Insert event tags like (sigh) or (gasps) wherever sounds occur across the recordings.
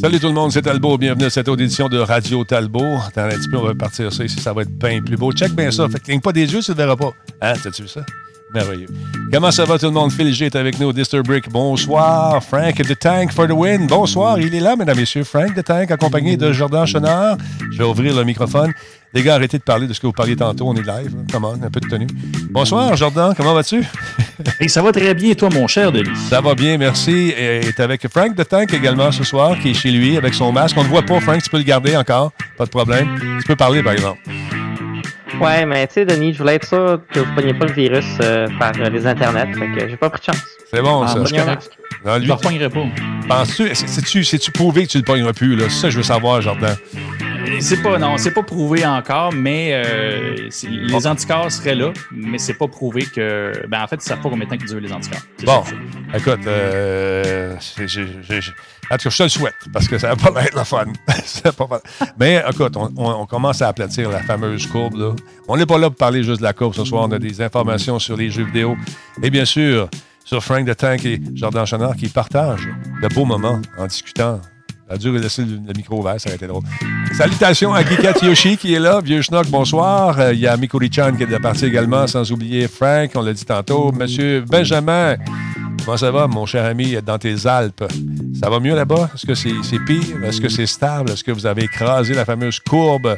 Salut tout le monde, c'est Talbot. Bienvenue à cette audition de Radio Talbot. Dans un petit peu, on va partir ça ici, ça va être bien plus beau. Check bien ça. Fait cligne pas des yeux, tu ne verras pas. Hein, t'as-tu vu ça? Merveilleux. Comment ça va tout le monde? Phil G est avec nous, Disturbrick. Bonsoir. Frank the Tank for the win. Bonsoir. Il est là, mesdames et messieurs. Frank the Tank, accompagné de Jordan Chenard. Je vais ouvrir le microphone. Les gars, arrêtez de parler de ce que vous parliez tantôt. On est live. Comment? Un peu de tenue. Bonsoir, Jordan. Comment vas-tu? (laughs) Et ça va très bien, toi, mon cher Denis? Ça va bien, merci. Et est avec Frank the Tank également ce soir, qui est chez lui avec son masque. On ne voit pas, Frank. Tu peux le garder encore. Pas de problème. Tu peux parler, par exemple. Ouais, mais tu sais, Denis, je voulais être sûr que vous ne preniez pas le virus euh, par euh, les internets. Fait que j'ai pas pris de chance. C'est bon, Ah, ça. je ne repognerai pas. penses-tu, c'est-tu, c'est-tu prouvé que tu le pogneras plus, là? C'est ça que je veux savoir, Jordan. C'est pas, non, c'est pas prouvé encore, mais euh, les anticorps seraient là, mais c'est pas prouvé que. Ben, en fait, ils savent pas combien de temps qu'ils durent les anticorps. Bon, écoute, euh, j'ai- j'ai- j'ai- en tout cas, je te le souhaite, parce que ça va pas être le fun. (laughs) Mais écoute, on, commence à aplatir la fameuse courbe. Là. On n'est pas là pour parler juste de la courbe ce soir. On a des informations sur les jeux vidéo. Et bien sûr, sur Frank the Tank et Jordan Chenard qui partagent de beaux moments en discutant. Ça a dû laisser le, micro ouvert, ça a été drôle. Salutations à Gikat Yoshi qui est là. Vieux Schnock, bonsoir. Euh, Il y a Mikuri-chan qui est de la partie également, sans oublier Frank, on l'a dit tantôt. Monsieur Benjamin, comment ça va, mon cher ami, dans tes Alpes? Ça va mieux là-bas? Est-ce que c'est pire? Est-ce que c'est stable? Est-ce que vous avez écrasé la fameuse courbe?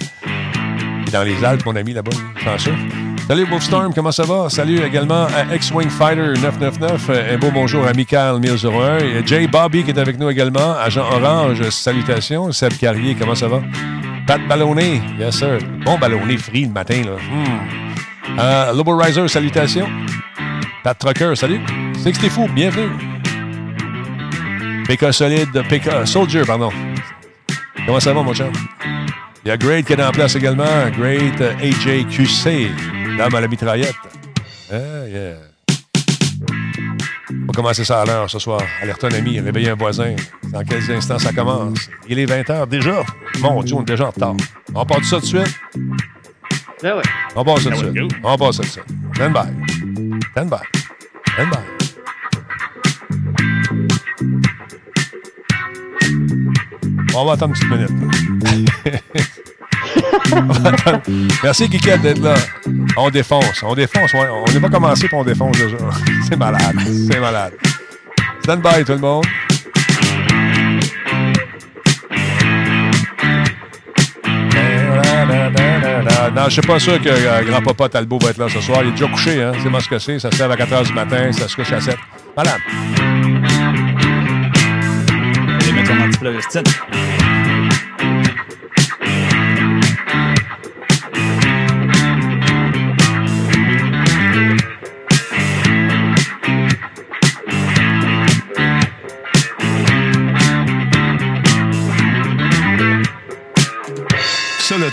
Dans les Alpes, mon ami, là-bas, chanceux. Salut Wolfstorm, comment ça va? Salut également à X-Wing Fighter 999. Euh, Un beau bonjour à Michael 1001. Il y a Jay Bobby qui est avec nous également. Agent Orange, salutations. Seb Carrier, comment ça va? Pat Ballonné, yes sir. Bon ballonné free le matin, là. Hmm. Euh, Lobo Riser, salutations. Pat Trucker, salut. Sixty Fou, bienvenue. PK Solide, PK Soldier, pardon. Comment ça va, mon chum? Il y a Great qui est en place également. Great euh, AJQC, dame à la mitraillette. Ah, yeah. On va commencer ça à l'heure ce soir. Alerte un ami, réveiller un voisin. Dans quels instants ça commence? Il est 20h déjà. Mon Dieu, on est déjà en retard. On part de ça tout de suite? Ben ouais. On part ça tout de ouais, suite. On part ça tout de suite. Stand by. Stand by. Stand by. On va attendre une petite minute. (laughs) Merci, Kikette, d'être là. On défonce. On défonce. On n'est pas commencé, puis on défonce déjà. (laughs) C'est malade. C'est malade. Stand by, tout le monde. Non, je suis pas sûr que euh, grand-papa Talbot va être là ce soir. Il est déjà couché, hein. C'est moi ce que c'est. Ça se lève à 4 h du matin, ça se couche à 7. Malade. Allez, mettre ton antiflogestine.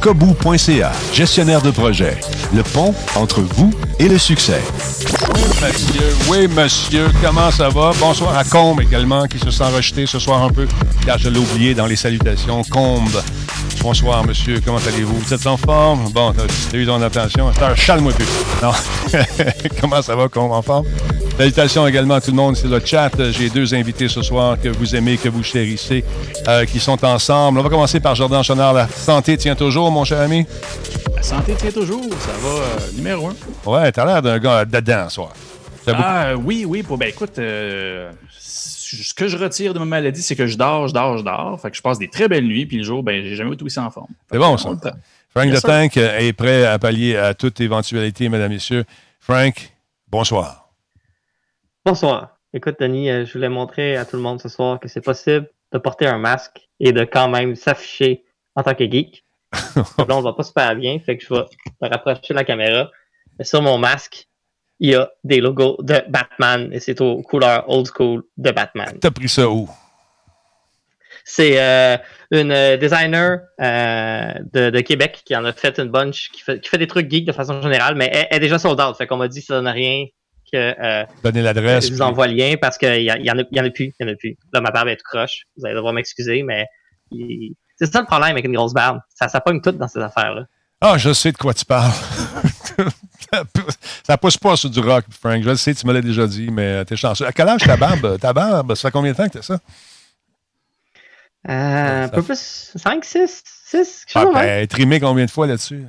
Kobu.ca, gestionnaire de projet. Le pont entre vous et le succès. Oui, monsieur. Oui, monsieur. Comment ça va? Bonsoir à Combe également, qui se sent rejeté ce soir un peu, car je l'ai oublié dans les salutations. Combe. Bonsoir, monsieur. Comment allez-vous? Vous êtes en forme? Bon, t'as eu ton attention? Attends, Chale-moi plus. Non. (laughs) Comment ça va, Combe? En forme? Salutations également à tout le monde sur le chat. J'ai deux invités ce soir que vous aimez, que vous chérissez, euh, qui sont ensemble. On va commencer par Jordan Chenard. La santé tient toujours, mon cher ami? La santé tient toujours. Ça va euh, numéro un. Ouais, t'as l'air d'un gars dedans ce soir. Beaucoup- Ah, oui, oui. Pour, ben, écoute, euh, ce que je retire de ma maladie, c'est que je dors, je dors, je dors. Fait que je passe des très belles nuits. Puis le jour, ben, j'ai jamais été aussi en forme. C'est bon, ça. Frank de. Tank est prêt à pallier à toute éventualité, mesdames messieurs. Frank, bonsoir. Bonsoir. Écoute, Denis, euh, je voulais montrer à tout le monde ce soir que c'est possible de porter un masque et de quand même s'afficher en tant que geek. (laughs) Là, on va pas super bien, fait que je vais me rapprocher de la caméra. Mais sur mon masque, il y a des logos de Batman et c'est aux couleurs old school de Batman. T'as pris ça où? C'est euh, une designer euh, de, de, Québec qui en a fait une bunch, qui fait, qui fait des trucs geeks de façon générale, mais elle, est déjà sold out. Fait qu'on m'a dit que ça donne rien que. Euh, Donnez l'adresse. Je vous envoie le lien parce qu'il y, y, en a, y en a plus. Il y en a plus. Là, ma barbe est croche. Vous allez devoir m'excuser, mais c'est ça le problème avec une grosse barbe. Ça, ça pogne tout dans ces affaires-là. Ah, je sais de quoi tu parles. (laughs) ça pousse pas sur du rock, Frank. Je le sais, tu me l'as déjà dit, mais t'es chanceux. À quel âge ta barbe? Ta barbe, ça fait combien de temps que t'as ça? Euh, un peu plus. 5, 6, 6, ah, ben, trimé combien de fois là-dessus?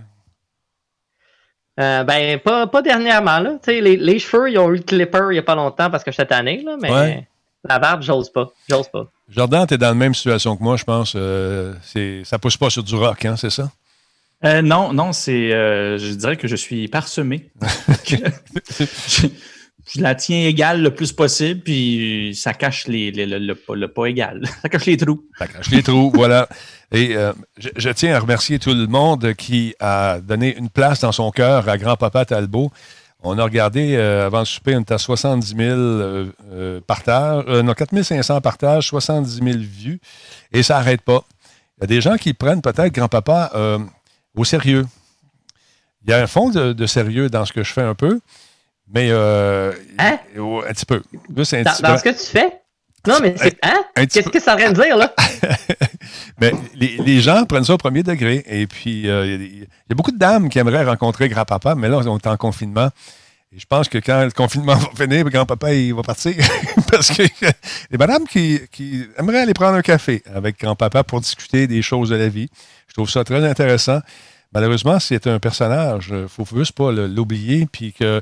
Euh, ben, pas, pas dernièrement. Là. Les, les cheveux, ils ont eu le clipper il n'y a pas longtemps parce que j'étais tanné, là, mais la barbe, j'ose pas. J'ose pas. Jordan, tu es dans la même situation que moi, je pense. Euh, ça pousse pas sur du rock, hein, c'est ça? Euh, non, non, c'est. Euh, je dirais que je suis parsemé. (laughs) (laughs) je la tiens égale le plus possible, puis ça cache les, le, pas égal. (laughs) Ça cache les trous. Ça cache les trous, voilà. Et euh, je, tiens à remercier tout le monde qui a donné une place dans son cœur à grand-papa Talbot. On a regardé, euh, avant le souper, on était à 70 000 euh, partages, non, 4 500 partages, 70 000 vues, et ça n'arrête pas. Il y a des gens qui prennent peut-être grand-papa au sérieux. Il y a un fond de, sérieux dans ce que je fais un peu, mais euh, hein? un petit peu. dans, ce que tu fais? Non, mais c'est. Hein? Qu'est-ce que ça vient de dire, là? (laughs) mais les, gens prennent ça au premier degré. Et puis, euh, il y, a beaucoup de dames qui aimeraient rencontrer grand-papa, mais là, on est en confinement. Et je pense que quand le confinement va finir, grand-papa, il va partir. (laughs) Parce que (laughs) les madames qui, qui, aimeraient aller prendre un café avec grand-papa pour discuter des choses de la vie. Je trouve ça très intéressant. Malheureusement, c'est un personnage. Il ne faut juste pas l'oublier. Puis que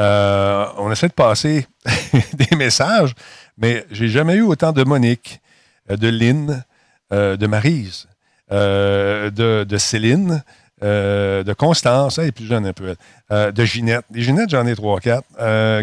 euh, on essaie de passer (laughs) des messages, mais j'ai jamais eu autant de Monique, euh, de Lynn, euh, de Marise, de, Céline, de Constance, elle est plus jeune un peu, de Ginette. Les Ginette, j'en ai trois, quatre,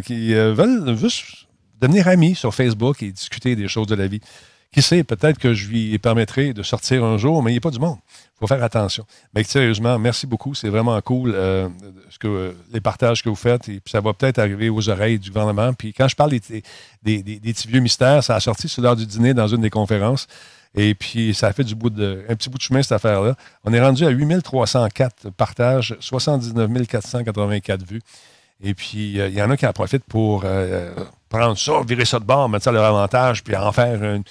qui veulent juste devenir amis sur Facebook et discuter des choses de la vie. Qui sait, peut-être que je lui permettrai de sortir un jour, mais il n'y a pas du monde. Il faut faire attention. Mais sérieusement, merci beaucoup. C'est vraiment cool euh, ce que, les partages que vous faites. Et puis ça va peut-être arriver aux oreilles du gouvernement. Puis quand je parle des, petits vieux mystères, ça a sorti sur l'heure du dîner dans une des conférences. Et puis, ça a fait du bout de, un petit bout de chemin, cette affaire-là. On est rendu à 8304 partages, 79 484 vues. Et puis, euh, il y en a qui en profitent pour euh, prendre ça, virer ça de bord, mettre ça à leur avantage, puis en faire une,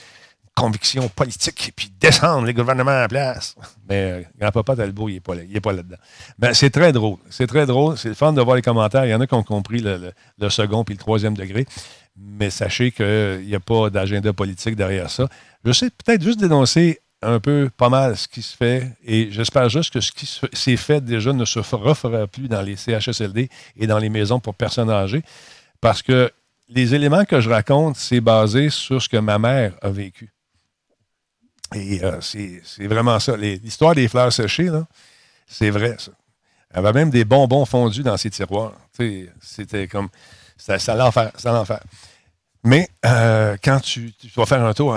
conviction politique, puis descendre les gouvernements en place. Mais euh, grand-papa Talbot, il n'est pas, là, pas là-dedans. Mais c'est très drôle. C'est très drôle. C'est le fun de voir les commentaires. Il y en a qui ont compris le, second puis le troisième degré. Mais sachez qu'il n'y a pas d'agenda politique derrière ça. Je sais peut-être juste dénoncer un peu pas mal ce qui se fait et j'espère juste que ce qui s'est fait déjà ne se refera plus dans les CHSLD et dans les maisons pour personnes âgées parce que les éléments que je raconte, c'est basé sur ce que ma mère a vécu. Et euh, c'est vraiment ça. L'histoire des fleurs séchées, c'est vrai, ça. Elle avait même des bonbons fondus dans ses tiroirs. C'était comme. Ça l'enfer. l'enfer. Mais euh, quand tu, vas faire un tour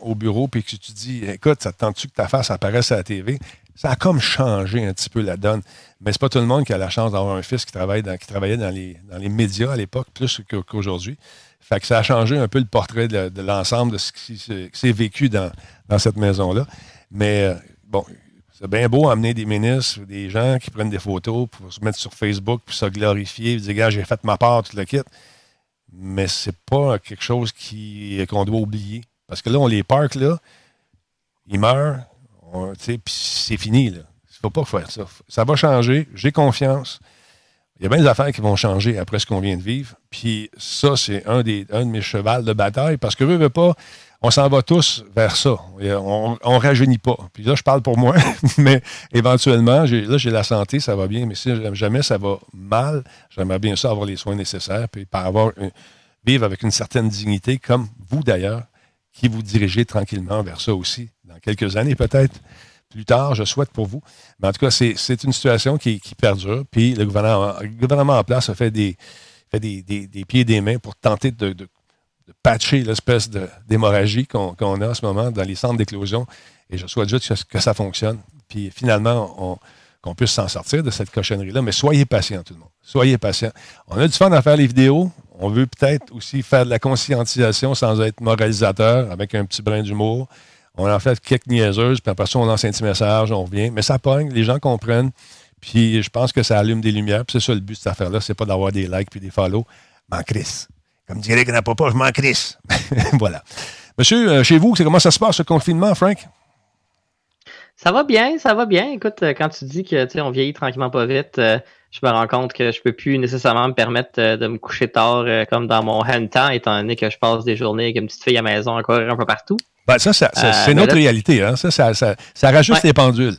au bureau et que tu te dis, écoute, ça te tente-tu que ta face apparaisse à la TV? Ça a comme changé un petit peu la donne. Mais c'est pas tout le monde qui a la chance d'avoir un fils qui, travaille qui travaillait dans les, dans les médias à l'époque, plus qu'aujourd'hui. Fait que ça a changé un peu le portrait de, l'ensemble de ce qui, s'est vécu dans, cette maison-là. Mais euh, bon, c'est bien beau amener des ministres ou des gens qui prennent des photos pour se mettre sur Facebook, pour se glorifier, dire, gars, j'ai fait ma part, tout le kit. Mais c'est pas quelque chose qu'on doit oublier. Parce que là, on les parque, là, ils meurent, puis c'est fini, là. Il ne faut pas faire ça. Ça va changer, j'ai confiance. Il y a bien des affaires qui vont changer après ce qu'on vient de vivre. Puis ça, c'est un, de mes chevals de bataille parce que, veux, veux pas, on s'en va tous vers ça. On ne rajeunit pas. Puis là, je parle pour moi, (laughs) mais éventuellement, là, j'ai la santé, ça va bien, mais si jamais ça va mal, j'aimerais bien ça avoir les soins nécessaires, puis vivre avec une certaine dignité, comme vous d'ailleurs, qui vous dirigez tranquillement vers ça aussi, dans quelques années peut-être plus tard, je souhaite pour vous. Mais en tout cas, c'est une situation qui, perdure. Puis le gouvernement, en place a fait des, des, pieds et des mains pour tenter de, patcher l'espèce d'hémorragie qu'on a en ce moment dans les centres d'éclosion. Et je souhaite juste que, ça fonctionne. Puis finalement, qu'on puisse s'en sortir de cette cochonnerie-là. Mais soyez patients, tout le monde. Soyez patients. On a du fun à faire les vidéos. On veut peut-être aussi faire de la conscientisation sans être moralisateur, avec un petit brin d'humour. On en fait quelques niaiseuses, puis après ça, on lance un petit message, on revient. Mais ça pogne, les gens comprennent. Puis je pense que ça allume des lumières. Puis c'est ça le but de cette affaire-là, c'est pas d'avoir des likes puis des follow. M'en crisse. Comme dirait n'a pas, je m'en crisse. (laughs) voilà. Monsieur, euh, chez vous, comment ça se passe, ce confinement, Frank? Ça va bien, ça va bien. Écoute, euh, quand tu dis que tu on vieillit tranquillement pas vite, euh, je me rends compte que je peux plus nécessairement me permettre de me coucher tard comme dans mon hand temps, étant donné que je passe des journées avec une petite fille à la maison courir un peu partout. Ben, ça, c'est notre réalité. Hein? Ça, ça, ça, rajoute les pendules.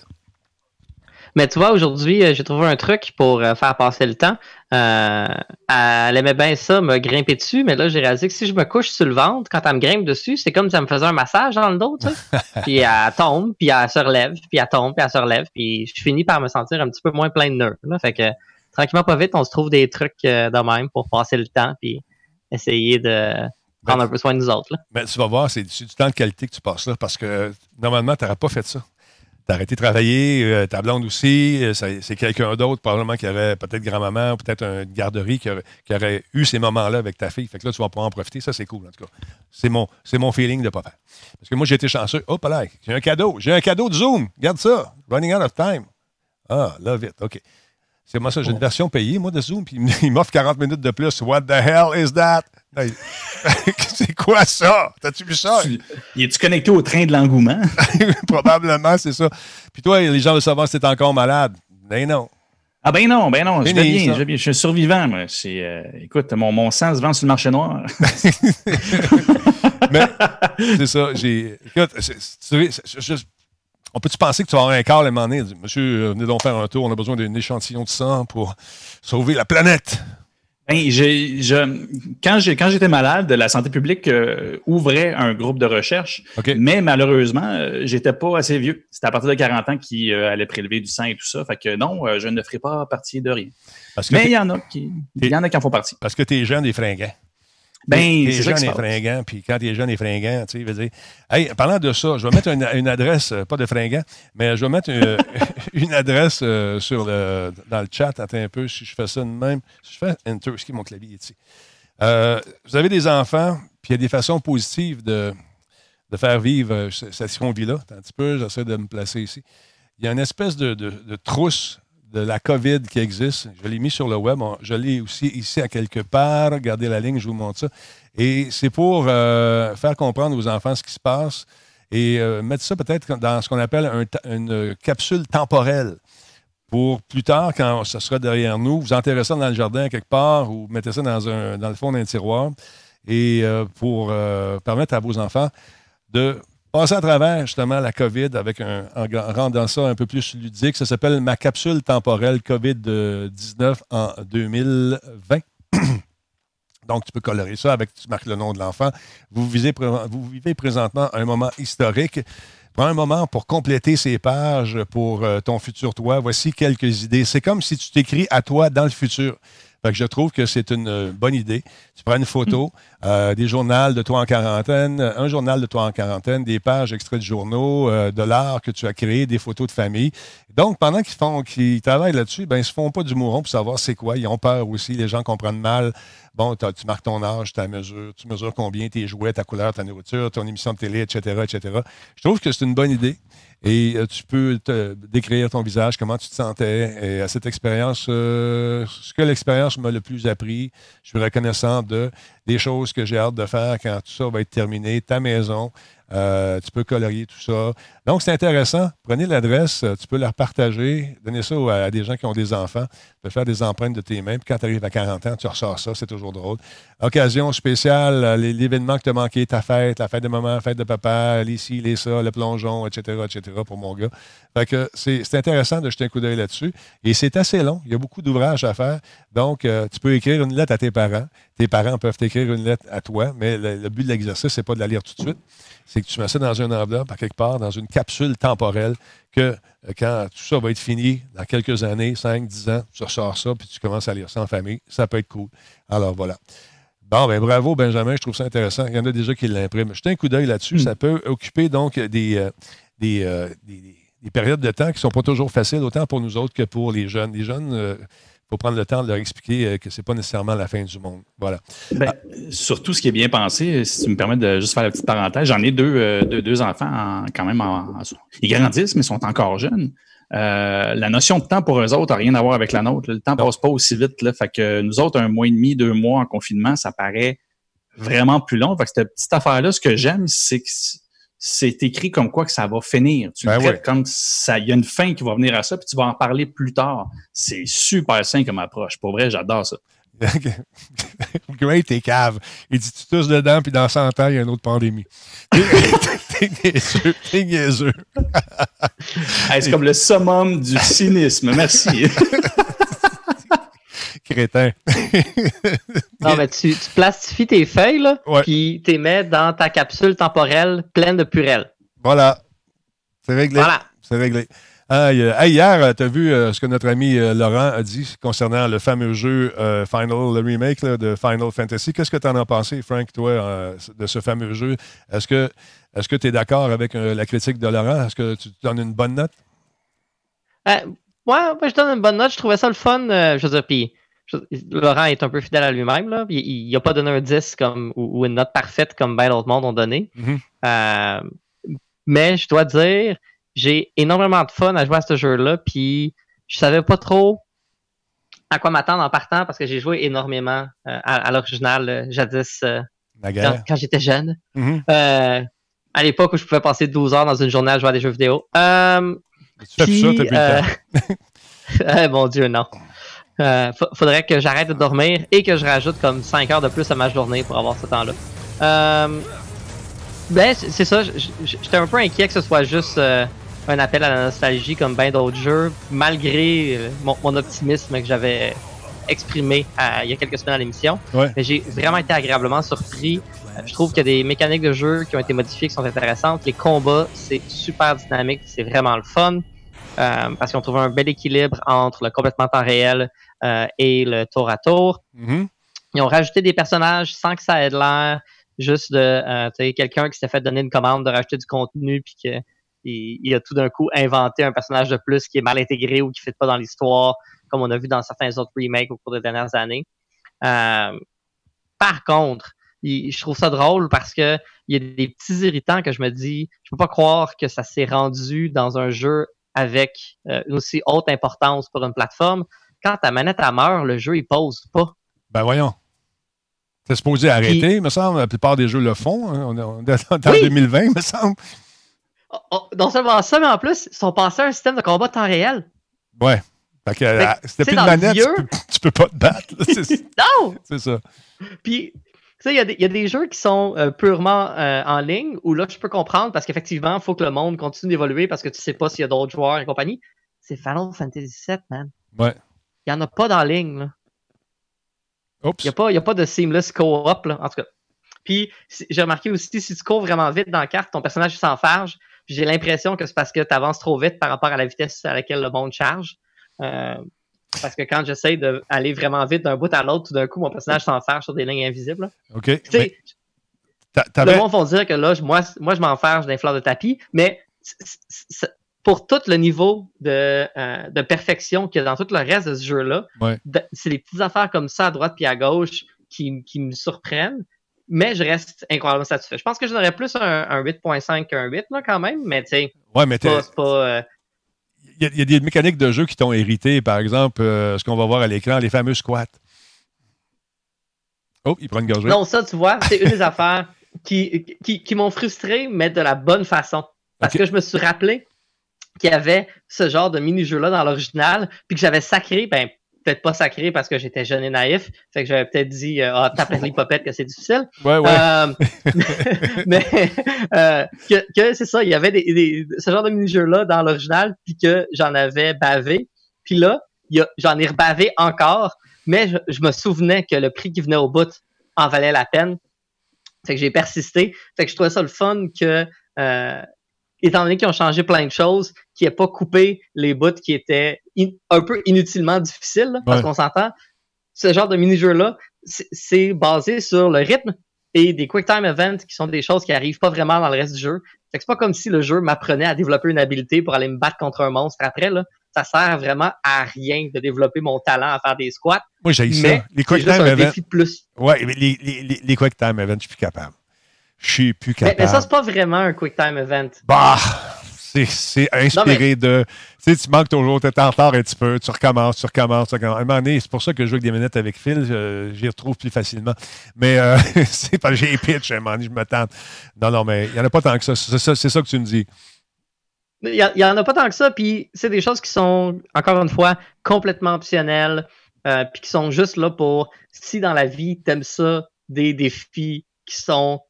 Mais tu vois, aujourd'hui, euh, j'ai trouvé un truc pour euh, faire passer le temps. Euh, elle aimait bien ça, me grimper dessus, mais là, j'ai réalisé que si je me couche sur le ventre, quand elle me grimpe dessus, c'est comme si elle me faisait un massage dans le dos, tu sais. (laughs) puis elle tombe, puis elle se relève, puis elle tombe, puis elle se relève, puis je finis par me sentir un petit peu moins plein de nœuds. Là. Fait que, tranquillement, pas vite, on se trouve des trucs de même pour passer le temps, puis essayer de prendre ben, un peu soin de nous autres. Là. Ben, tu vas voir, c'est du temps de qualité que tu passes là, parce que normalement, tu n'aurais pas fait ça. T'as arrêté de travailler, euh, ta blonde aussi, euh, c'est quelqu'un d'autre, probablement qui aurait peut-être grand-maman, peut-être une garderie qui aurait, eu ces moments-là avec ta fille. Fait que là, tu vas pouvoir en profiter. Ça, c'est cool, en tout cas. C'est mon, mon feeling de pas faire. Parce que moi, j'ai été chanceux. Hop là, j'ai un cadeau. J'ai un cadeau de Zoom. Regarde ça. Running out of time. Ah, love it. OK. C'est moi ça, j'ai une version payée, moi, de Zoom, puis (laughs) il m'offre 40 minutes de plus. What the hell is that? (laughs) c'est quoi ça? T'as-tu vu ça? Es-tu connecté au train de l'engouement? (laughs) Probablement, c'est ça. Puis toi, les gens veulent savoir si t'es encore malade. Ben non. Ah ben non, ben non, je vais bien, je, bien, je suis survivant. Moi. Euh, écoute, mon, mon sang se vend sur le marché noir. (laughs) Mais c'est ça, j'ai. Écoute, on peut-tu penser que tu vas avoir un quart à un moment donné? Monsieur, euh, venez donc faire un tour, on a besoin d'un échantillon de sang pour sauver la planète. Ben, je, quand j'étais malade, la santé publique euh, ouvrait un groupe de recherche, mais malheureusement, euh, j'étais pas assez vieux. C'était à partir de 40 ans qui euh, allait prélever du sang et tout ça. Fait que non, je ne ferai pas partie de rien. mais il y en a qui, il y en a qui en font partie. Parce que tu es jeune et fringant. Ben, c'est jeune et fringant, puis quand tu es jeune et fringant, tu sais, veux dire. Hey, parlant de ça, je vais mettre une, adresse, euh, pas de fringant, mais je vais mettre (laughs) une, adresse euh, sur le, dans le chat. Attends un peu, si je fais ça de même. Si je fais Enter, ce qui mon clavier ici. Euh, vous avez des enfants, puis il y a des façons positives de, de faire vivre cette vie-là. Un petit peu, j'essaie de me placer ici. Il y a une espèce de, de trousse de la COVID qui existe. Je l'ai mis sur le web. Je l'ai aussi ici à quelque part. Regardez la ligne, je vous montre ça. Et c'est pour euh, faire comprendre aux enfants ce qui se passe et euh, mettre ça peut-être dans ce qu'on appelle une capsule temporelle. Pour plus tard, quand ça sera derrière nous, vous enterrez ça dans le jardin quelque part ou mettez ça dans, le fond d'un tiroir et euh, pour permettre à vos enfants de passer à travers justement la COVID avec en rendant ça un peu plus ludique. Ça s'appelle ma capsule temporelle COVID-19 en 2020. (clears throat) Donc, tu peux colorer ça avec, tu marques le nom de l'enfant. Vous, vous vivez présentement un moment historique. Prends un moment pour compléter ces pages pour euh, ton futur toi. Voici quelques idées. C'est comme si tu t'écris à toi dans le futur. Fait que je trouve que c'est une euh, bonne idée. Tu prends une photo, euh, des journaux de toi en quarantaine, un journal de toi en quarantaine, des pages extraits de journaux, euh, de l'art que tu as créé, des photos de famille. Donc, pendant qu'ils font, qu'ils travaillent là-dessus, ben, ils se font pas du mouron pour savoir c'est quoi. Ils ont peur aussi. Les gens comprennent mal. Bon, tu marques ton âge, ta mesure, tu mesures combien tes jouets, ta couleur, ta nourriture, ton émission de télé, etc., etc. Je trouve que c'est une bonne idée. Et euh, tu peux te décrire ton visage, comment tu te sentais. Et à cette expérience, euh, ce que l'expérience m'a le plus appris, je suis reconnaissant de des choses que j'ai hâte de faire quand tout ça va être terminé, ta maison, euh, tu peux colorier tout ça. Donc, c'est intéressant. Prenez l'adresse, euh, tu peux la partager, donner ça à, des gens qui ont des enfants. Tu peux faire des empreintes de tes mains. Puis quand tu arrives à 40 ans, tu ressors ça. C'est toujours drôle. Occasion spéciale, euh, l'événement que tu as manqué, ta fête, la fête de maman, la fête de papa, l'ici, les ça, le plongeon, etc., etc., pour mon gars. Fait que c'est intéressant de jeter un coup d'œil là-dessus. Et c'est assez long. Il y a beaucoup d'ouvrages à faire. Donc, tu peux écrire une lettre à tes parents. Tes parents peuvent t'écrire une lettre à toi, mais le, le but de l'exercice, c'est pas de la lire tout de suite c'est que tu mets ça dans une enveloppe, à quelque part, dans une capsule temporelle, que euh, quand tout ça va être fini, dans quelques années, 5, 10 ans, tu ressors ça, puis tu commences à lire ça en famille. Ça peut être cool. Alors voilà. Bon, ben bravo, Benjamin, je trouve ça intéressant. Il y en a déjà qui l'impriment. Jetez un coup d'œil là-dessus. Hmm. Ça peut occuper donc des, euh, euh, des, des périodes de temps qui ne sont pas toujours faciles, autant pour nous autres que pour les jeunes. Les jeunes, il faut prendre le temps de leur expliquer que ce n'est pas nécessairement la fin du monde. Voilà. Ben, surtout, ce qui est bien pensé, si tu me permets de juste faire la petite parenthèse, j'en ai deux, deux, enfants quand même. ils grandissent, mais sont encore jeunes. Euh, la notion de temps pour eux autres n'a rien à voir avec la nôtre. Le temps passe pas aussi vite. Là. Fait que nous autres, un mois et demi, deux mois en confinement, ça paraît vraiment plus long. Fait que cette petite affaire-là, ce que j'aime, c'est que c'est écrit comme quoi que ça va finir. Tu ben traites comme ça, il y a une fin qui va venir à ça, puis tu vas en parler plus tard. C'est super sain comme approche. Pour vrai, j'adore ça. (laughs) Great, t'es cave. Il dit tu tous dedans, puis dans 100 ans, il y a une autre pandémie. t'es (laughs) niaiseux, t'es niaiseux. c'est comme le summum du cynisme. Merci. (laughs) Crétin. non, mais tu, plastifies tes feuilles, là, puis tu les mets dans ta capsule temporelle pleine de purelle. Voilà. C'est réglé. Voilà. C'est réglé. Euh, hier, euh, tu as vu euh, ce que notre ami Laurent a dit concernant le fameux jeu Final, le remake de Final Fantasy. Qu'est-ce que tu en as pensé, Frank, toi, de ce fameux jeu? Est-ce que est-ce que tu es d'accord avec la critique de Laurent? Est-ce que tu donnes une bonne note? ouais, moi, je donne une bonne note. Je trouvais ça le fun. je veux dire, puis Laurent est un peu fidèle à lui-même. Il n'a pas donné un 10 comme, ou, une note parfaite comme bien d'autres mondes ont donné. Mm-hmm. mais je dois dire, j'ai énormément de fun à jouer à ce jeu-là, puis je savais pas trop à quoi m'attendre en partant parce que j'ai joué énormément euh, à, l'original euh, jadis euh, quand, j'étais jeune. Mm-hmm. à l'époque où je pouvais passer 12 heures dans une journée à jouer à des jeux vidéo. tu fais ça eh, (laughs) Mon Dieu, non. Faudrait que j'arrête de dormir et que je rajoute comme 5 heures de plus à ma journée pour avoir ce temps-là. ben, c'est ça. J'étais un peu inquiet que ce soit juste un appel à la nostalgie comme bien d'autres jeux, malgré euh, mon, optimisme que j'avais exprimé il y a quelques semaines à l'émission. Mais j'ai vraiment été agréablement surpris. Euh, je trouve qu'il y a des mécaniques de jeu qui ont été modifiées qui sont intéressantes. Les combats, c'est super dynamique, c'est vraiment le fun. Euh, parce qu'on trouve un bel équilibre entre le complètement temps réel et le tour à tour. Mm-hmm. Ils ont rajouté des personnages sans que ça aide l'air, juste de quelqu'un qui s'est fait donner une commande de rajouter du contenu puis que il, a tout d'un coup inventé un personnage de plus qui est mal intégré ou qui ne fait pas dans l'histoire, comme on a vu dans certains autres remakes au cours des dernières années. Euh, par contre, je trouve ça drôle parce que il y a des petits irritants que je me dis, je peux pas croire que ça s'est rendu dans un jeu avec euh, une aussi haute importance pour une plateforme. Quand ta manette a meurt, le jeu il pose pas. Ben voyons. C'est supposé arrêter, me semble. La plupart des jeux le font. Hein. On est en 2020, me semble. Oh, oh, non seulement ça, mais en plus, ils sont passés à un système de combat temps réel. Ouais. Fait que, euh, c'était plus de manette, tu, peux, pas te battre. (laughs) non! C'est ça. Puis, tu sais, il y, a des jeux qui sont euh, purement euh, en ligne où là, je peux comprendre parce qu'effectivement, il faut que le monde continue d'évoluer parce que tu sais pas s'il y a d'autres joueurs et compagnie. C'est Final Fantasy VII, man. Ouais. Il n'y en a pas dans ligne, là. Oups. Il n'y a, a, pas de seamless co-op, en tout cas. Puis, j'ai remarqué aussi, si tu cours vraiment vite dans la carte, ton personnage s'enfarge j'ai l'impression que c'est parce que tu avances trop vite par rapport à la vitesse à laquelle le monde charge. Euh, parce que quand j'essaie d'aller vraiment vite d'un bout à l'autre, tout d'un coup, mon personnage s'enferme sur des lignes invisibles. OK. Tu sais, le monde va dire que là, moi, moi je m'enferme d'un fleur de tapis, mais pour tout le niveau de, euh, de perfection qu'il y a dans tout le reste de ce jeu-là, c'est les petites affaires comme ça à droite puis à gauche qui, qui me surprennent mais je reste incroyablement satisfait. Je pense que j'aurais plus un, 8.5 qu'un 8 là, quand même, mais tu sais, ouais, mais pas. pas euh, il, y a, des mécaniques de jeu qui t'ont hérité, par exemple, euh, ce qu'on va voir à l'écran, les fameux squats. Oh, il prend une gorgée. Non, ça, tu vois, c'est une des (laughs) affaires qui, qui, qui m'ont frustré, mais de la bonne façon. Parce que je me suis rappelé qu'il y avait ce genre de mini-jeu-là dans l'original, puis que j'avais sacré, ben, peut-être pas sacré parce que j'étais jeune et naïf. Fait que j'avais peut-être dit euh, Ah, tape l'hypopète que c'est difficile. Ouais, ouais. Euh, (laughs) mais euh, que, c'est ça, il y avait des, ce genre de mini-jeu-là dans l'original, puis que j'en avais bavé. Puis là, j'en ai rebavé encore, mais je, me souvenais que le prix qui venait au bout en valait la peine. Fait que j'ai persisté. Fait que je trouvais ça le fun que euh, étant donné qu'ils ont changé plein de choses, qui n'aient pas coupé les bouts qui étaient un peu inutilement difficiles, parce qu'on s'entend, ce genre de mini-jeu-là, c'est basé sur le rythme et des quick time events qui sont des choses qui arrivent pas vraiment dans le reste du jeu. Fait que c'est pas comme si le jeu m'apprenait à développer une habileté pour aller me battre contre un monstre après, là. Ça sert vraiment à rien de développer mon talent à faire des squats. Moi, j'ai ça. Les quick time events. Ouais, mais les, les, les, quick time events, je suis plus capable. Je suis plus capable. Mais, mais ça, c'est pas vraiment un quick time event. Bah! C'est inspiré de. Tu sais, tu manques toujours, tu es en retard un petit peu, tu recommences, tu recommences, tu recommences. À un moment donné, c'est pour ça que je joue avec des minutes avec Phil, j'y retrouve plus facilement. Mais euh, (laughs) c'est pas j'ai pitch, à un moment donné, je me tente. Non, non, mais il n'y en a pas tant que ça. C'est ça, ça, que tu me dis. Il n'y en a pas tant que ça, puis c'est des choses qui sont, encore une fois, complètement optionnelles, euh, puis qui sont juste là pour, si dans la vie, t'aimes ça, des défis qui sont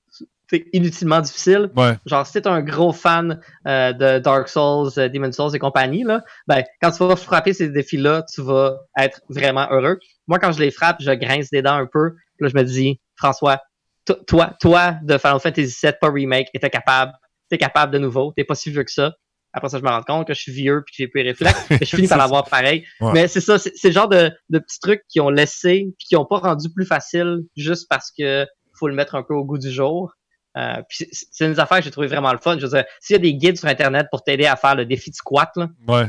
inutilement difficile. Genre, si t'es un gros fan euh, de Dark Souls, euh, Demon's Souls et compagnie, là, ben, quand tu vas frapper ces défis-là, tu vas être vraiment heureux. Moi, quand je les frappe, je grince des dents un peu. Là, je me dis, François, toi, toi, de Final Fantasy VII, pas remake, t'es capable, t'es capable de nouveau, t'es pas si vieux que ça. Après ça, je me rends compte que je suis vieux puis que j'ai plus de réflexes. (laughs) je finis par l'avoir pareil. Mais c'est ça, c'est le genre de, de, petits trucs qui ont laissé puis qui ont pas rendu plus facile juste parce que faut le mettre un peu au goût du jour. Euh, c'est une affaire que j'ai trouvé vraiment le fun. Je veux dire, s'il y a des guides sur Internet pour t'aider à faire le défi de squat, là, ouais.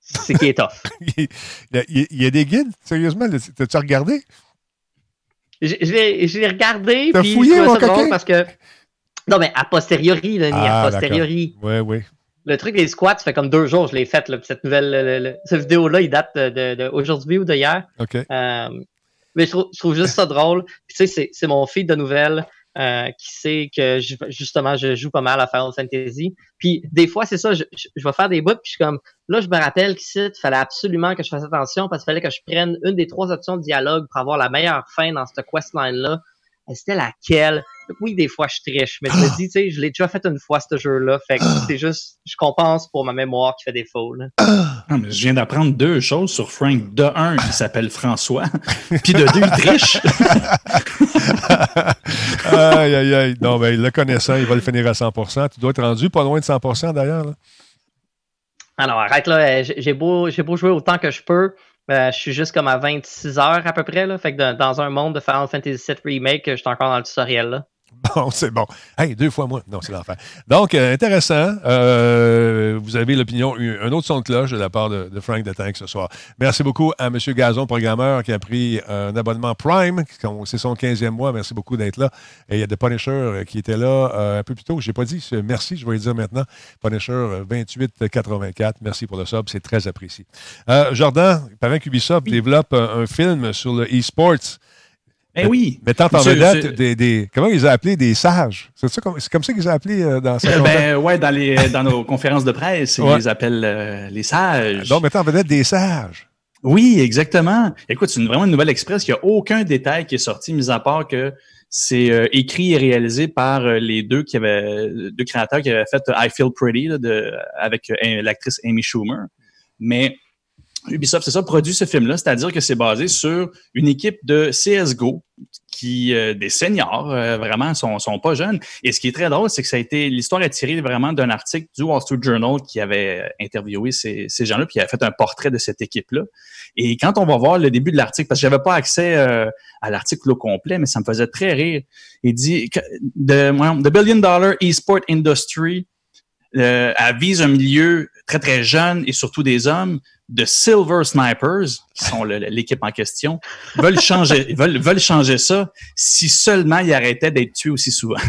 c'est qui est tough. (laughs) il, y a, des guides, sérieusement? T'as-tu regardé? Je, l'ai regardé. T'as fouillé, mon coquin? parce que. Non, mais a posteriori, là, ah, a posteriori. Oui, oui. Le truc des squats, ça fait comme deux jours que je l'ai fait. Là, cette nouvelle, cette vidéo-là, il date d'aujourd'hui de, ou d'hier. OK. Euh, mais je trouve, je trouve, juste ça drôle. tu sais, c'est mon feed de nouvelles. Euh, qui sait que justement je joue pas mal à Final Fantasy. Puis des fois, c'est ça, je, vais faire des bouts, puis je suis comme là, je me rappelle qu'ici, il fallait absolument que je fasse attention parce qu'il fallait que je prenne une des trois options de dialogue pour avoir la meilleure fin dans cette questline-là. C'était laquelle? Oui, des fois, je triche, mais je me dis, tu sais, je l'ai déjà fait une fois, ce jeu-là. Fait que c'est juste, je compense pour ma mémoire qui fait défaut. Là. Ah, mais je viens d'apprendre deux choses sur Frank. De un, il s'appelle François. (laughs) Puis de deux, il triche. (laughs) aïe, aïe, aïe. Non, ben, le connaissant, il va le finir à 100 Tu dois être rendu pas loin de 100 d'ailleurs. Alors, arrête là. J'ai beau, beau jouer autant que je peux. Euh, je suis juste comme à 26 heures à peu près. Là. Fait que dans un monde de Final Fantasy VII Remake, je suis encore dans le tutoriel. Là. Bon, c'est bon. Hey, deux fois moins. Non, c'est l'enfer. Donc, euh, intéressant. Euh, vous avez l'opinion, un autre son de cloche de la part de, Frank de Tank ce soir. Merci beaucoup à M. Gazon, programmeur, qui a pris un abonnement Prime. C'est son 15e mois. Merci beaucoup d'être là. Et il y a des Punisher qui étaient là un peu plus tôt. Je n'ai pas dit merci, je vais le dire maintenant. Punisher 2884. Merci pour le sub. C'est très apprécié. Jordan, pendant qu'Ubisoft développe un, film sur le e-sports, eh oui. Mettant en vedette des, des, Comment ils ont appelé des sages? C'est comme, comme ça qu'ils ont appelé euh, dans ça? Euh, ben, ouais, dans, les, dans nos conférences de presse, ils les appellent euh, les sages. Donc, mettant en vedette des sages. Oui, exactement. Écoute, c'est vraiment une nouvelle express. Il n'y a aucun détail qui est sorti, mis à part que c'est écrit et réalisé par les deux qui avaient, deux créateurs qui avaient fait I Feel Pretty de, avec l'actrice Amy Schumer. Mais Ubisoft, c'est ça, produit ce film-là, c'est-à-dire que c'est basé sur une équipe de CSGO qui, euh, des seniors, euh, vraiment, sont, sont pas jeunes. Et ce qui est très drôle, c'est que ça a été, l'histoire est tirée vraiment d'un article du Wall Street Journal qui avait interviewé ces, ces gens-là, puis qui avait fait un portrait de cette équipe-là. Et quand on va voir le début de l'article, parce que j'avais pas accès euh, à l'article au complet, mais ça me faisait très rire. Il dit the, billion dollar e-sport industry euh, vise un milieu très très jeune et surtout des hommes de Silver Snipers, qui sont l'équipe en question, veulent changer, (laughs) veulent, veulent changer ça si seulement ils arrêtaient d'être tués aussi souvent.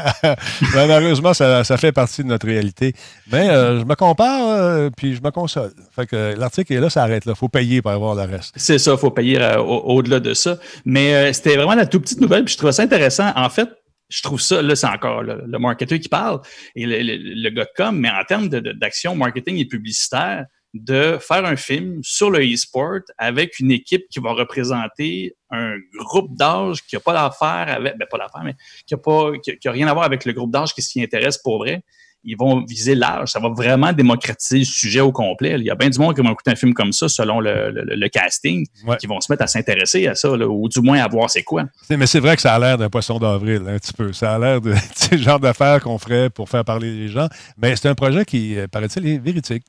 (laughs) Malheureusement, ça, ça, fait partie de notre réalité. Mais euh, je me compare, euh, puis je me console. Fait que l'article est là, ça arrête là. Il faut payer pour avoir le reste. C'est ça, il faut payer euh, au-delà de ça. Mais c'était vraiment la toute petite nouvelle, puis je trouvais ça intéressant. En fait, je trouve ça, là, c'est encore le, marketeur qui parle et le, le, gars de com, mais en termes d'action marketing et publicitaire, de faire un film sur le e-sport avec une équipe qui va représenter un groupe d'âge qui n'a pas d'affaire avec, ben pas d'affaire, mais qui n'a pas, qui, a rien à voir avec le groupe d'âge qui s'y intéresse pour vrai. Ils vont viser l'âge. Ça va vraiment démocratiser le sujet au complet. Il y a bien du monde qui va écouter un film comme ça selon le, casting, qui vont se mettre à s'intéresser à ça, ou du moins à voir c'est quoi. Mais c'est vrai que ça a l'air d'un poisson d'avril, un petit peu. Ça a l'air de (laughs) ce genre d'affaires qu'on ferait pour faire parler les gens. Mais c'est un projet qui, euh, paraît-il, est véridique.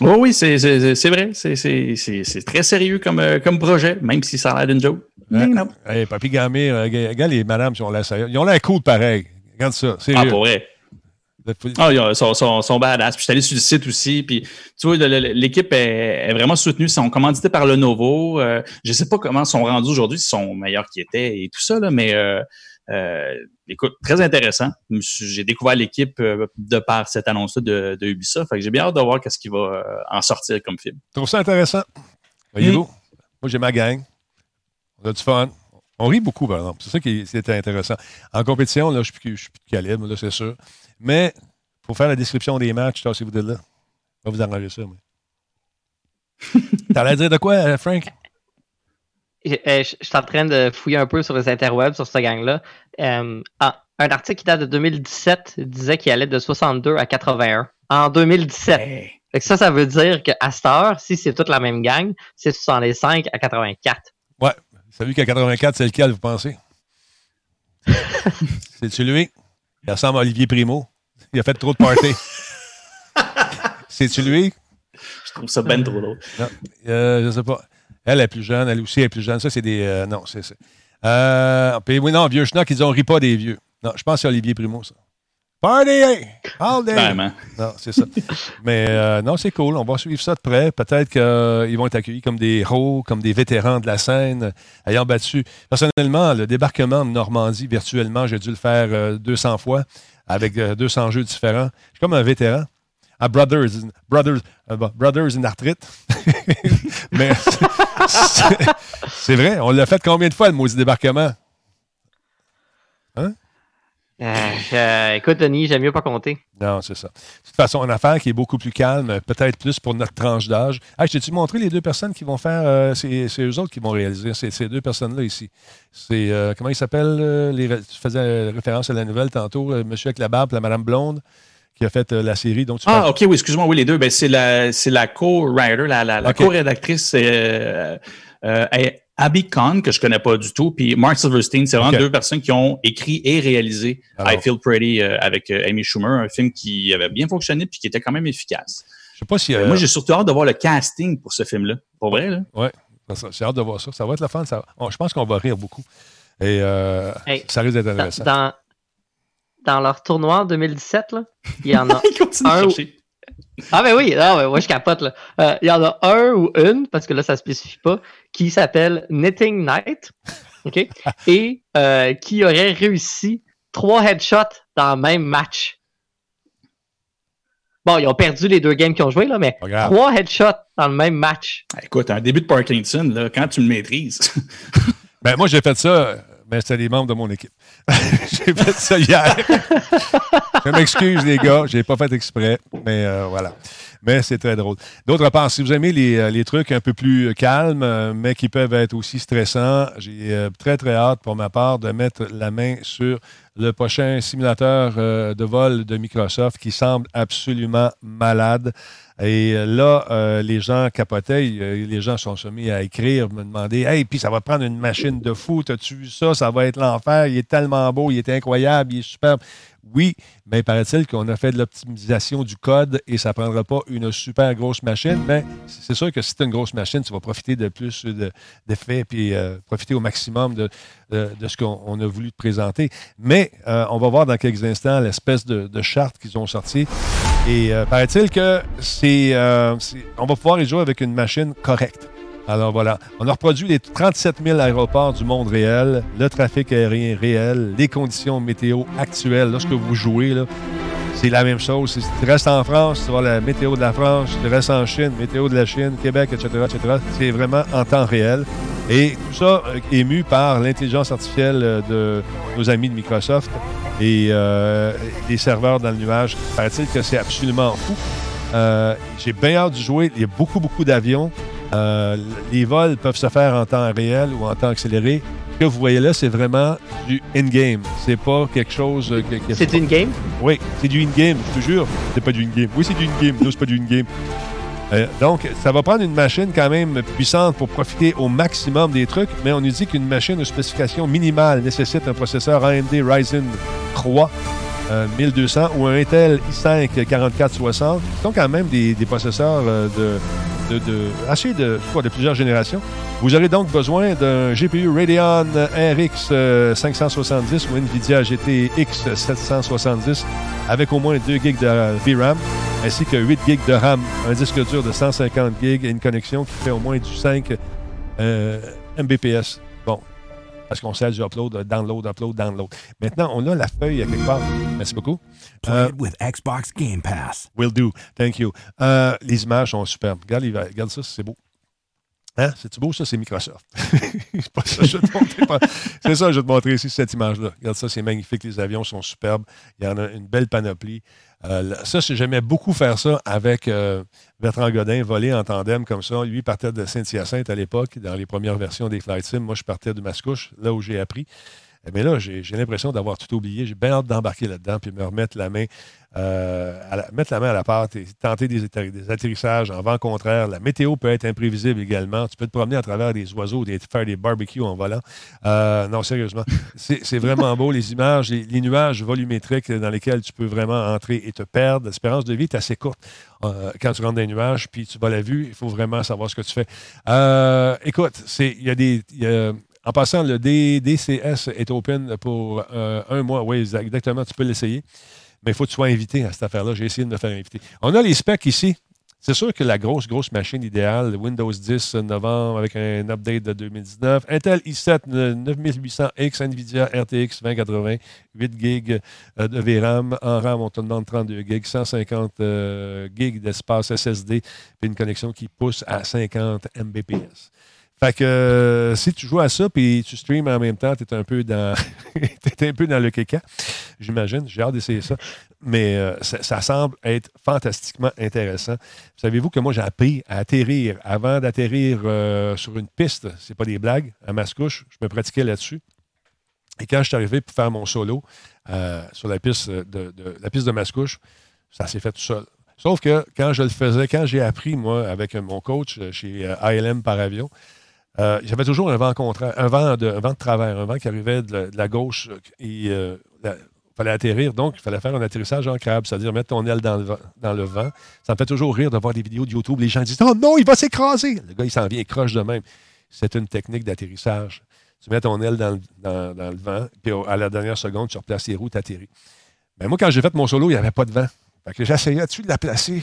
Oh oui, c'est vrai. C'est très sérieux comme, euh, comme projet, même si ça a l'air d'une joke. Hey, Papy Gamé, regarde les madames, ils ont l'air Ils ont l'air cool pareil. Regarde ça. Ah, pour vrai. Ah, ils sont, sont, sont badass. Puis je suis allé sur le site aussi. Puis tu vois, l'équipe est, vraiment soutenue. Ils sont commandités par Lenovo. Euh, je sais pas comment ils sont rendus aujourd'hui, s'ils sont meilleurs qu'ils étaient et tout ça, là, mais euh, euh, écoute, très intéressant. J'ai découvert l'équipe euh, de par cette annonce-là de, de, Ubisoft. Fait que j'ai bien hâte de voir ce qui va en sortir comme film. Je trouve ça intéressant? Voyez-vous, moi j'ai ma gang. On a du fun. On rit beaucoup, par exemple. C'est ça qui était intéressant. En compétition, là, je ne suis plus de calibre, là, c'est sûr. Mais pour faire la description des matchs, si vous êtes là, on va vous arranger ça. (laughs) T'allais dire de quoi, Frank? Je, suis en train de fouiller un peu sur les interwebs sur cette gang-là. Euh, ah, un article qui date de 2017 disait qu'il allait de 62 à 81. En 2017. ça, ça veut dire qu'à cette heure, si c'est toute la même gang, c'est 65 à 84. Ouais. Salut qu'à 84, c'est lequel, vous pensez? (laughs) C'est-tu lui? Il ressemble à Olivier Primo. Il a fait trop de party. (laughs) C'est-tu lui? Je trouve ça ben trop drôle. Non, euh, je sais pas. Elle est plus jeune, elle aussi est plus jeune. Ça, c'est des. Euh, non, c'est. Euh, puis, oui, non, vieux schnock, ils ont rit pas des vieux. Non, je pense que c'est Olivier Primo, ça. Party! All day! Vraiment. Non, c'est ça. Mais euh, non, c'est cool. On va suivre ça de près. Peut-être qu'ils vont être accueillis comme des héros, comme des vétérans de la scène, ayant battu. Personnellement, le débarquement de Normandie, virtuellement, j'ai dû le faire 200 fois avec 200 jeux différents. Je suis comme un vétéran à Brothers, Brothers, euh, Brothers in Arthrite. (laughs) Mais c'est vrai, on l'a fait combien de fois le maudit débarquement? Hein? Euh, écoute, Denis, j'aime mieux pas compter. Non, c'est ça. De toute façon, une affaire qui est beaucoup plus calme, peut-être plus pour notre tranche d'âge. Ah, je t'ai-tu montré les deux personnes qui vont faire. Euh, c'est, eux autres qui vont réaliser. C'est ces deux personnes-là ici. C'est. comment ils s'appellent Tu faisais référence à la nouvelle tantôt, monsieur avec la barbe, la madame blonde qui a fait euh, la série. Donc, ah, OK, oui, excuse-moi, oui, les deux. Ben, c'est la, c'est la co-writer, la, la, co-rédactrice, euh, euh, Abby Kahn, que je connais pas du tout, puis Mark Silverstein. C'est vraiment deux personnes qui ont écrit et réalisé I Feel Pretty avec Amy Schumer, un film qui avait bien fonctionné puis qui était quand même efficace. Je sais pas si. Moi, j'ai surtout hâte de voir le casting pour ce film-là. Pour vrai, là? Oui, j'ai hâte de voir ça. Ça va être la fin. Ça... je pense qu'on va rire beaucoup. Et ça risque d'être intéressant. Dans, dans leur tournoi en 2017, là, il y en a (laughs) un. Ah ben oui, ah, ouais, je capote là. Euh, il y en a un ou une, parce que là, ça ne spécifie pas, qui s'appelle Knitting Night. OK? Et euh, qui aurait réussi trois headshots dans le même match. Bon, ils ont perdu les deux games qu'ils ont joué, là, mais trois headshots dans le même match. Écoute, un début de Parkinson, là, quand tu le maîtrises. ben, moi, j'ai fait ça mais c'était les membres de mon équipe. (laughs) j'ai fait ça hier. je m'excuse, les gars, j'ai pas fait exprès, mais euh, voilà. Mais c'est très drôle. D'autre part, si vous aimez les, euh, trucs un peu plus calmes, euh, mais qui peuvent être aussi stressants, j'ai très, très hâte pour ma part de mettre la main sur le prochain simulateur de vol de Microsoft qui semble absolument malade. Et euh, là, euh, les gens capotaient, euh, les gens sont soumis à écrire, me demander Hey, puis ça va prendre une machine de fou, as-tu vu ça? Ça va être l'enfer, il est tellement beau, il est incroyable, il est superbe. Oui, mais paraît-il qu'on a fait de l'optimisation du code et ça ne prendra pas une super grosse machine. Mais c'est sûr que si tu une grosse machine, tu vas profiter de plus d'effets puis profiter au maximum de, ce qu'on a voulu te présenter. Mais on va voir dans quelques instants l'espèce de, charte qu'ils ont sorti. Et euh, paraît-il que euh, c'est, on va pouvoir y jouer avec une machine correcte. Alors voilà, on a reproduit les 37 000 aéroports du monde réel, le trafic aérien réel, les conditions météo actuelles. Lorsque vous jouez, c'est la même chose. Si tu restes en France, tu vois la météo de la France. Tu restes en Chine, météo de la Chine, Québec, etc., etc. C'est vraiment en temps réel. Et tout ça euh, ému par l'intelligence artificielle de nos amis de Microsoft et euh, les serveurs dans le nuage. Paraît-il que c'est absolument fou. Euh, j'ai bien hâte de jouer. Il y a beaucoup, beaucoup d'avions. Euh, les vols peuvent se faire en temps réel ou en temps accéléré. Ce que vous voyez là, c'est vraiment du in-game. C'est pas quelque chose que. c'est du in-game? Oui, c'est du in-game, je te jure. C'est pas du in-game. Oui, c'est du in-game. Non, c'est pas du in-game. Euh, donc, ça va prendre une machine quand même puissante pour profiter au maximum des trucs, mais on nous dit qu'une machine de spécification minimale nécessite un processeur AMD Ryzen 3 1200 ou un Intel i5 4460, qui sont quand même des, processeurs euh, de, de, assez de, de plusieurs générations. Vous aurez donc besoin d'un GPU Radeon RX 570 ou NVIDIA GTX 770 avec au moins 2 GB de VRAM ainsi que 8 GB de RAM, un disque dur de 150 GB et une connexion qui fait au moins du 5 euh, Mbps. Parce qu'on sait du upload, download, upload, download. Maintenant, on a la feuille à quelque part. Merci beaucoup. Play it with Xbox Game Pass. Will do. Thank you. Euh, les images sont superbes. Regarde, regarde ça, c'est beau. Hein? C'est-tu beau, ça? C'est Microsoft. (laughs) c'est pas ça, je vais te montrer. C'est ça, je vais te montrer ici, cette image-là. Regarde ça, c'est magnifique. Les avions sont superbes. Il y en a une belle panoplie. Euh, ça, j'aimais beaucoup faire ça avec euh, Bertrand Godin, voler en tandem comme ça. Lui partait de Saint-Hyacinthe à l'époque, dans les premières versions des Flight Sim. Moi, je partais de Mascouche, là où j'ai appris. Mais là, j'ai l'impression d'avoir tout oublié. J'ai bien hâte d'embarquer là-dedans puis me remettre la main, euh, mettre la main à la pâte et tenter des, atterrissages en vent contraire. La météo peut être imprévisible également. Tu peux te promener à travers des oiseaux, des, faire des barbecues en volant. Euh, non, sérieusement, c'est vraiment beau. Les images, les, nuages volumétriques dans lesquels tu peux vraiment entrer et te perdre. L'espérance de vie est assez courte euh, quand tu rentres dans les nuages puis tu vas la vue. Il faut vraiment savoir ce que tu fais. écoute, il y a des. En passant, le DCS est open pour un mois. Oui, exactement, tu peux l'essayer. Mais il faut que tu sois invité à cette affaire-là. J'ai essayé de me faire inviter. On a les specs ici. C'est sûr que la grosse, grosse machine idéale, Windows 10 novembre avec un update de 2019, Intel i7 9800X, NVIDIA RTX 2080, 8 GB de VRAM. En RAM, on te demande 32 GB, 150 GB d'espace SSD, puis une connexion qui pousse à 50 Mbps. Fait que euh, si tu joues à ça puis tu streams en même temps, tu es un peu dans (laughs) un peu dans le kéka, j'imagine. J'ai hâte d'essayer ça. Mais euh, ça, semble être fantastiquement intéressant. Savez-vous que moi j'ai appris à atterrir avant d'atterrir euh, sur une piste, c'est pas des blagues, à Mascouche, je me pratiquais là-dessus. Et quand je suis arrivé pour faire mon solo sur la piste de, la piste de Mascouche, ça s'est fait tout seul. Sauf que quand je le faisais, quand j'ai appris, moi, avec mon coach chez ILM par avion, euh, j'avais toujours un vent contraire, un vent de, vent de travers, un vent qui arrivait de la, gauche euh, il fallait atterrir. Donc, il fallait faire un atterrissage en crabe, c'est-à-dire mettre ton aile dans le, dans le, vent. Ça me fait toujours rire de voir des vidéos de YouTube. Les gens disent Oh non, il va s'écraser. Le gars, il s'en vient, il croche de même. C'est une technique d'atterrissage. Tu mets ton aile dans, le vent, puis à la dernière seconde, tu replaces les roues, tu atterris. Mais moi, quand j'ai fait mon solo, il n'y avait pas de vent. Fait que j'essayais dessus de la placer,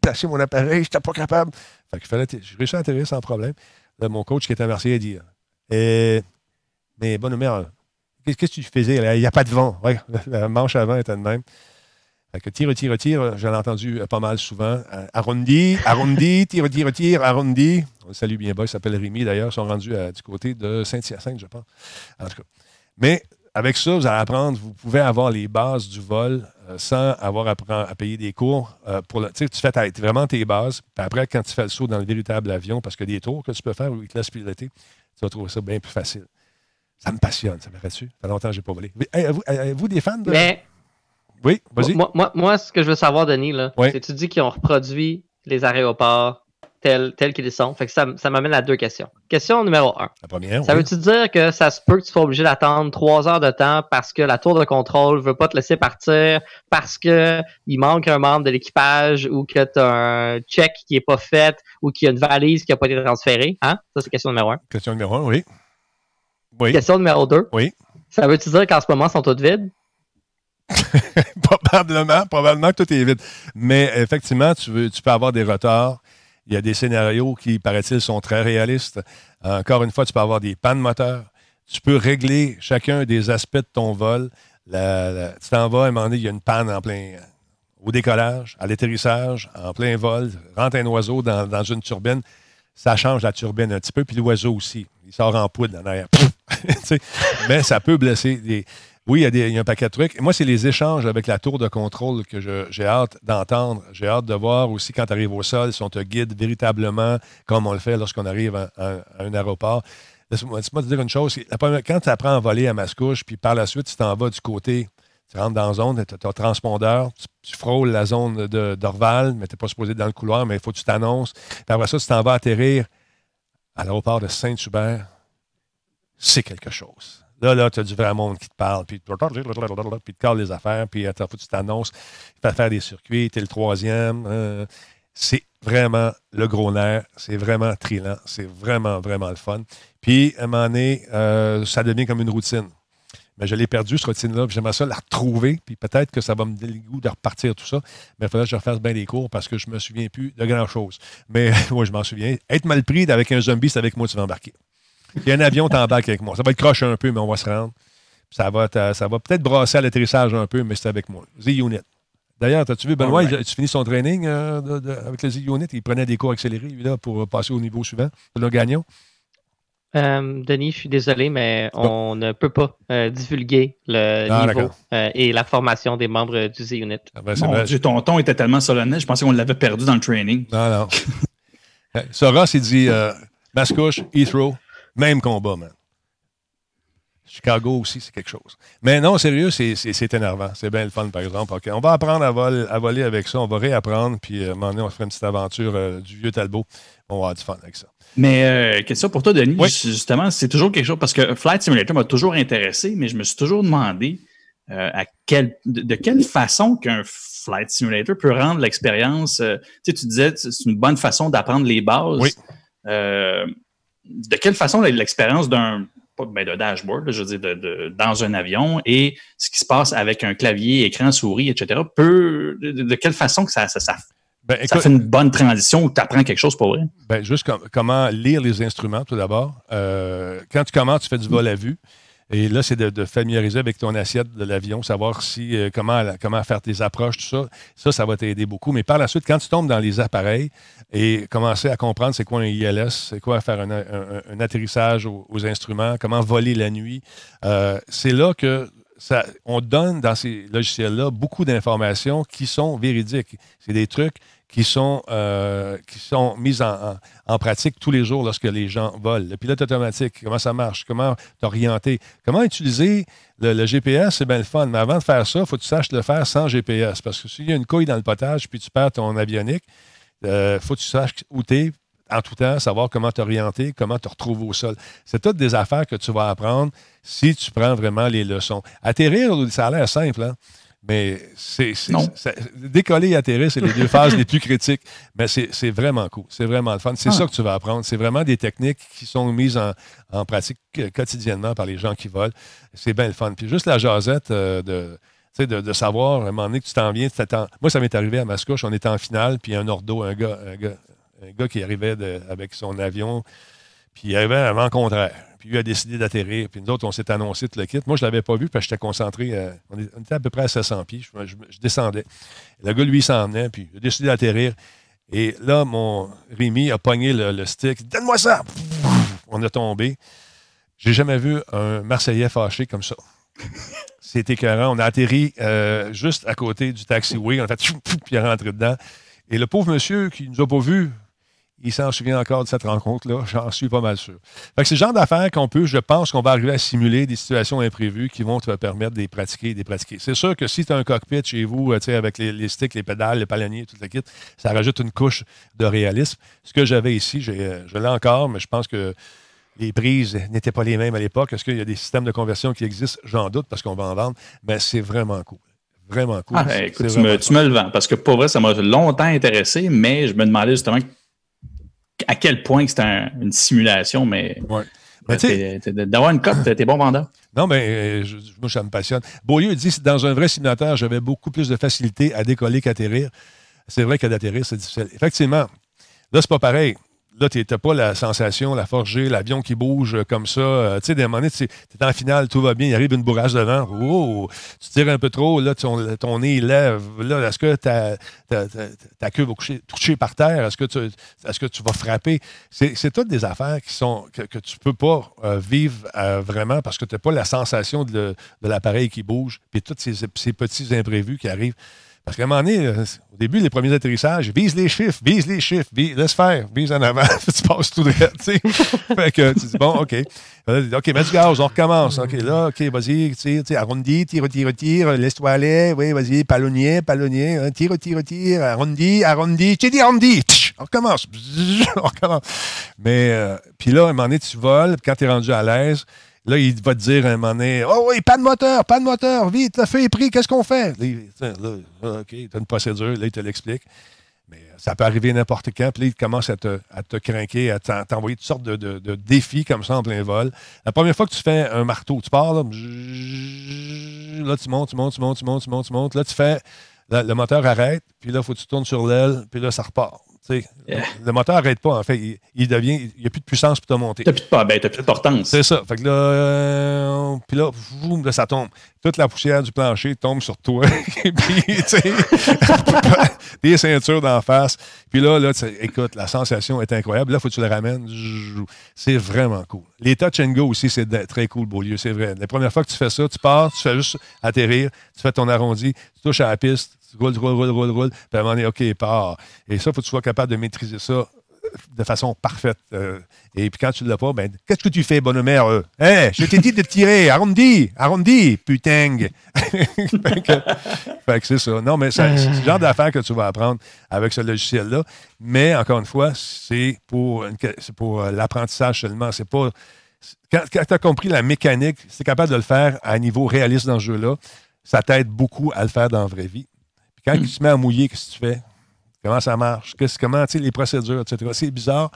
placer mon appareil, je n'étais pas capable. Fait que fallait, à atterrir sans problème mon coach qui était à Marseille a dit eh, Mais bonne mère, qu'est-ce que tu faisais? Il n'y a pas de vent. (laughs) La manche avant était de même. Que tire, tire, tire, j'en ai entendu pas mal souvent. Euh, arrondi, arrondi, (laughs) tire, tire, tire, arrondi. On le salue bien bas, il s'appelle Rémi d'ailleurs. Ils sont rendus du côté de Saint-Hyacinthe, je pense. En tout cas. Mais avec ça, vous allez apprendre, vous pouvez avoir les bases du vol euh, sans avoir à, payer des cours. Euh, pour tu fais vraiment tes bases. Puis après, quand tu fais le saut dans le véritable avion, parce que des tours que tu peux faire où ils te laissent piloter, tu vas trouver ça bien plus facile. Ça me passionne, ça me dessus. Ça fait longtemps que je n'ai pas volé. Avez-vous des fans de. Mais, oui, vas-y. Moi, moi, moi, ce que je veux savoir, Denis, c'est que tu dis qu'ils ont reproduit les aéroports tels, qu'ils sont. Fait que ça, ça m'amène à deux questions. Question numéro un. La première, ça veut-tu dire que ça se peut que tu sois obligé d'attendre trois heures de temps parce que la tour de contrôle veut pas te laisser partir, parce que il manque un membre de l'équipage ou que tu as un check qui est pas fait ou qu'il y a une valise qui a pas été transférée? Hein? Ça, c'est question numéro un. Question numéro un, oui. Oui. Question numéro deux. Oui. Ça veut-tu dire qu'en ce moment, ils sont toutes vides? (laughs) probablement, probablement que tout est vide. Mais effectivement, tu, veux, tu peux avoir des retards il y a des scénarios qui, paraît-il, sont très réalistes. Encore une fois, tu peux avoir des pannes moteurs. Tu peux régler chacun des aspects de ton vol. tu t'en vas, à un moment donné, il y a une panne en plein au décollage, à l'atterrissage, en plein vol, rentre un oiseau dans, une turbine, ça change la turbine un petit peu, puis l'oiseau aussi. Il sort en poudre en arrière. (laughs) Mais ça peut blesser. Des, oui, il y, a un paquet de trucs. moi, c'est les échanges avec la tour de contrôle que j'ai hâte d'entendre. J'ai hâte de voir aussi quand tu arrives au sol, si on te guide véritablement comme on le fait lorsqu'on arrive à, un aéroport. Laisse-moi te dire une chose. Quand tu apprends à voler à Mascouche, puis par la suite, tu t'en vas du côté, tu rentres dans la zone, tu as un transpondeur, tu, frôles la zone d'Orval, mais tu n'es pas supposé être dans le couloir, mais il faut que tu t'annonces. Après ça, tu t'en vas atterrir à l'aéroport de Saint-Hubert. C'est quelque chose. Là, là, tu as du vrai monde qui te parle, puis, puis te cale les affaires, puis faut que tu t'annonces, tu faire des circuits, tu es le troisième. Euh, c'est vraiment le gros nerf, c'est vraiment trillant, c'est vraiment, vraiment le fun. Puis, à un moment donné, euh, ça devient comme une routine. Mais je l'ai perdu, cette routine-là, j'aimerais ça la retrouver, puis peut-être que ça va me donner le goût de repartir tout ça. Mais il faudrait que je refasse bien les cours parce que je ne me souviens plus de grand-chose. Mais (laughs) moi, je m'en souviens. Être mal pris avec un zombie, c'est avec moi que tu vas embarquer. Il y a un avion, t'embarques avec moi. Ça va être croche un peu, mais on va se rendre. Ça va, ça va peut-être brasser à l'atterrissage un peu, mais c'est avec moi. Z-Unit. D'ailleurs, as-tu vu, Benoît, right. tu finis son training euh, avec le Z-Unit? Il prenait des cours accélérés là, pour passer au niveau suivant. Le gagnant. Euh, Denis, je suis désolé, mais on ne peut pas euh, divulguer le ah, niveau euh, et la formation des membres du Z-Unit. Ah ben, Mon Dieu, ton ton était tellement solennel, je pensais qu'on l'avait perdu dans le training. Non, non. (laughs) Sora s'est dit Mascouche, Heathrow, même combat, man. Chicago aussi, c'est quelque chose. Mais non, sérieux, c'est énervant. C'est bien le fun, par exemple. on va apprendre à, voler avec ça. On va réapprendre. Puis, à un moment donné, on se fera une petite aventure du vieux Talbot. On va avoir du fun avec ça. Mais euh, question pour toi, Denis, justement, c'est toujours quelque chose parce que Flight Simulator m'a toujours intéressé, mais je me suis toujours demandé euh, à quel, de, quelle façon qu'un Flight Simulator peut rendre l'expérience. Euh, tu sais, tu disais c'est une bonne façon d'apprendre les bases. Oui. De quelle façon l'expérience d'un ben de dashboard, je veux dire, de, dans un avion et ce qui se passe avec un clavier, écran, souris, etc. peut de, quelle façon que ça, ça, ça ben, ça fait une bonne transition où tu apprends quelque chose pour vrai? Ben, juste comment lire les instruments, tout d'abord. Euh, quand tu commences, tu fais du vol à vue. Et là, c'est de, familiariser avec ton assiette de l'avion, savoir si euh, comment, comment faire tes approches, tout ça. Ça, ça va t'aider beaucoup. Mais par la suite, quand tu tombes dans les appareils et commencer à comprendre c'est quoi un ILS, c'est quoi faire un, atterrissage aux, instruments, comment voler la nuit, euh, c'est là que ça, on donne dans ces logiciels-là beaucoup d'informations qui sont véridiques. C'est des trucs qui sont, euh, qui sont mises en, pratique tous les jours lorsque les gens volent. Le pilote automatique, comment ça marche, comment t'orienter, comment utiliser le, GPS, c'est bien le fun. Mais avant de faire ça, il faut que tu saches le faire sans GPS. Parce que s'il y a une couille dans le potage puis tu perds ton avionique, il euh, faut que tu saches où tu es en tout temps, savoir comment t'orienter, comment te retrouver au sol. C'est toutes des affaires que tu vas apprendre si tu prends vraiment les leçons. Atterrir, ça a l'air simple, hein? Mais c'est, décoller et atterrir, c'est les deux phases les plus critiques. Mais c'est, vraiment cool. C'est vraiment le fun. C'est ah. ça que tu vas apprendre. C'est vraiment des techniques qui sont mises en, pratique quotidiennement par les gens qui volent. C'est bien le fun. Puis juste la jasette euh, de, de, de, savoir, à un moment donné, que tu t'en viens. Moi, ça m'est arrivé à Mascouche. On était en finale, puis un ordo, un gars, un gars, un gars qui arrivait avec son avion, puis il arrivait avant contraire. Puis lui a décidé d'atterrir. Puis nous autres, on s'est annoncé tout le kit. Moi, je ne l'avais pas vu parce que j'étais concentré. Euh, on, était à peu près à 700 pieds. Je, descendais. Le gars, lui, s'en venait. Puis il a décidé d'atterrir. Et là, mon Rémi a pogné le, stick. Donne-moi ça! On a tombé. J'ai jamais vu un Marseillais fâché comme ça. (laughs) C'était écœurant. On a atterri euh, juste à côté du taxiway. On a fait puis il est rentré dedans. Et le pauvre monsieur qui ne nous a pas vus, il s'en souvient encore de cette rencontre-là. J'en suis pas mal sûr. c'est le genre d'affaires qu'on peut, je pense qu'on va arriver à simuler des situations imprévues qui vont te permettre de les pratiquer, de les pratiquer. C'est sûr que si tu as un cockpit chez vous, euh, avec les, sticks, les pédales, les palonniers, tout le kit, ça rajoute une couche de réalisme. Ce que j'avais ici, euh, je l'ai encore, mais je pense que les prises n'étaient pas les mêmes à l'époque. Est-ce qu'il y a des systèmes de conversion qui existent? J'en doute parce qu'on va en vendre, mais c'est vraiment cool. Vraiment cool. Ah, écoute, tu, me, tu, me, le vends parce que pour vrai, ça m'a longtemps intéressé, mais je me demandais justement à quel point c'était une simulation, mais. D'avoir une cote, t'es bon vendeur. Non, mais euh, moi, ça me passionne. Beaulieu dit dans un vrai simulateur, j'avais beaucoup plus de facilité à décoller qu'atterrir. C'est vrai qu'à d'atterrir, c'est difficile. Effectivement, là, c'est pas pareil là, tu n'as pas la sensation, la forgée, l'avion qui bouge comme ça. Euh, tu sais, des moments, tu es en finale, tout va bien, il arrive une bourrage devant. Oh, tu tires un peu trop, là, ton, ton nez lève. Là, est-ce que ta, queue va toucher par terre? Est-ce que, tu, est que tu vas frapper? C'est toutes des affaires qui sont que, tu ne peux pas euh, vivre euh, vraiment parce que tu n'as pas la sensation de, l'appareil qui bouge, puis tous ces petits imprévus qui arrivent. Parce qu'à un moment donné, euh, au début, les premiers atterrissages, vise les chiffres, vise les chiffres, laisse faire, vise en avant, (laughs) tu passes tout tu sais. fait que tu dis, bon, OK. OK, mets du gaz, on recommence. OK, là, OK, vas-y, tire, arrondi, tire, tire, tire, laisse-toi aller, oui, vas-y, palonnier, palonnier, hein, tire, tire, tire, arrondi, arrondi, tu dis arrondi, on recommence, (laughs) on recommence. Mais, euh, puis là, à un moment donné, tu voles, quand tu es rendu à l'aise, Là, il va te dire à un moment donné Oh oui, pas de moteur, pas de moteur, vite, le feu est pris, qu'est-ce qu'on fait? Là, OK, tu une procédure, là, il te l'explique. Mais ça peut arriver n'importe quand. Puis là, il commence à te, à te craquer, à t'envoyer toutes sortes de, de, défis comme ça en plein vol. La première fois que tu fais un marteau, tu pars, là, là tu montes, tu montes, tu montes, tu montes, tu montes, tu montes. Là, tu fais, le moteur arrête, puis là, il faut que tu tournes sur l'aile, puis là, ça repart. Le moteur n'arrête pas, en fait. Il, devient. Il n'y a plus de puissance pour te monter. Tu n'as plus, de, ben, plus de portance. C'est ça. Fait que là, euh, puis là, ça tombe. Toute la poussière du plancher tombe sur toi. (laughs) puis, (laughs) des ceintures d'en face. Puis là, là écoute, la sensation est incroyable. Là, il faut que tu le ramènes. C'est vraiment cool. Les touch and go aussi, c'est très cool, Beaulieu. C'est vrai. La première fois que tu fais ça, tu pars, tu fais juste atterrir, tu fais ton arrondi, tu touches à la piste, roule, roule, roule, roule, roule. Puis à un moment donné, OK, part. Et ça, il faut que tu sois capable de maîtriser ça de façon parfaite. Euh, et puis quand tu ne l'as pas, ben, qu'est-ce que tu fais, bonhomme Hé, hey, je t'ai dit de tirer, arrondi, arrondi, putain. (laughs) fait que, c'est ça. Non, mais c'est le genre d'affaire que tu vas apprendre avec ce logiciel-là. Mais encore une fois, c'est pour, pour euh, l'apprentissage seulement. C'est pas. Quand, quand tu as compris la mécanique, c'est capable de le faire à un niveau réaliste dans ce jeu-là. Ça t'aide beaucoup à le faire dans la vraie vie. Quand tu te mets à mouiller, qu'est-ce que tu fais? Comment ça marche? comment, tu sais, les procédures, etc. C'est bizarre,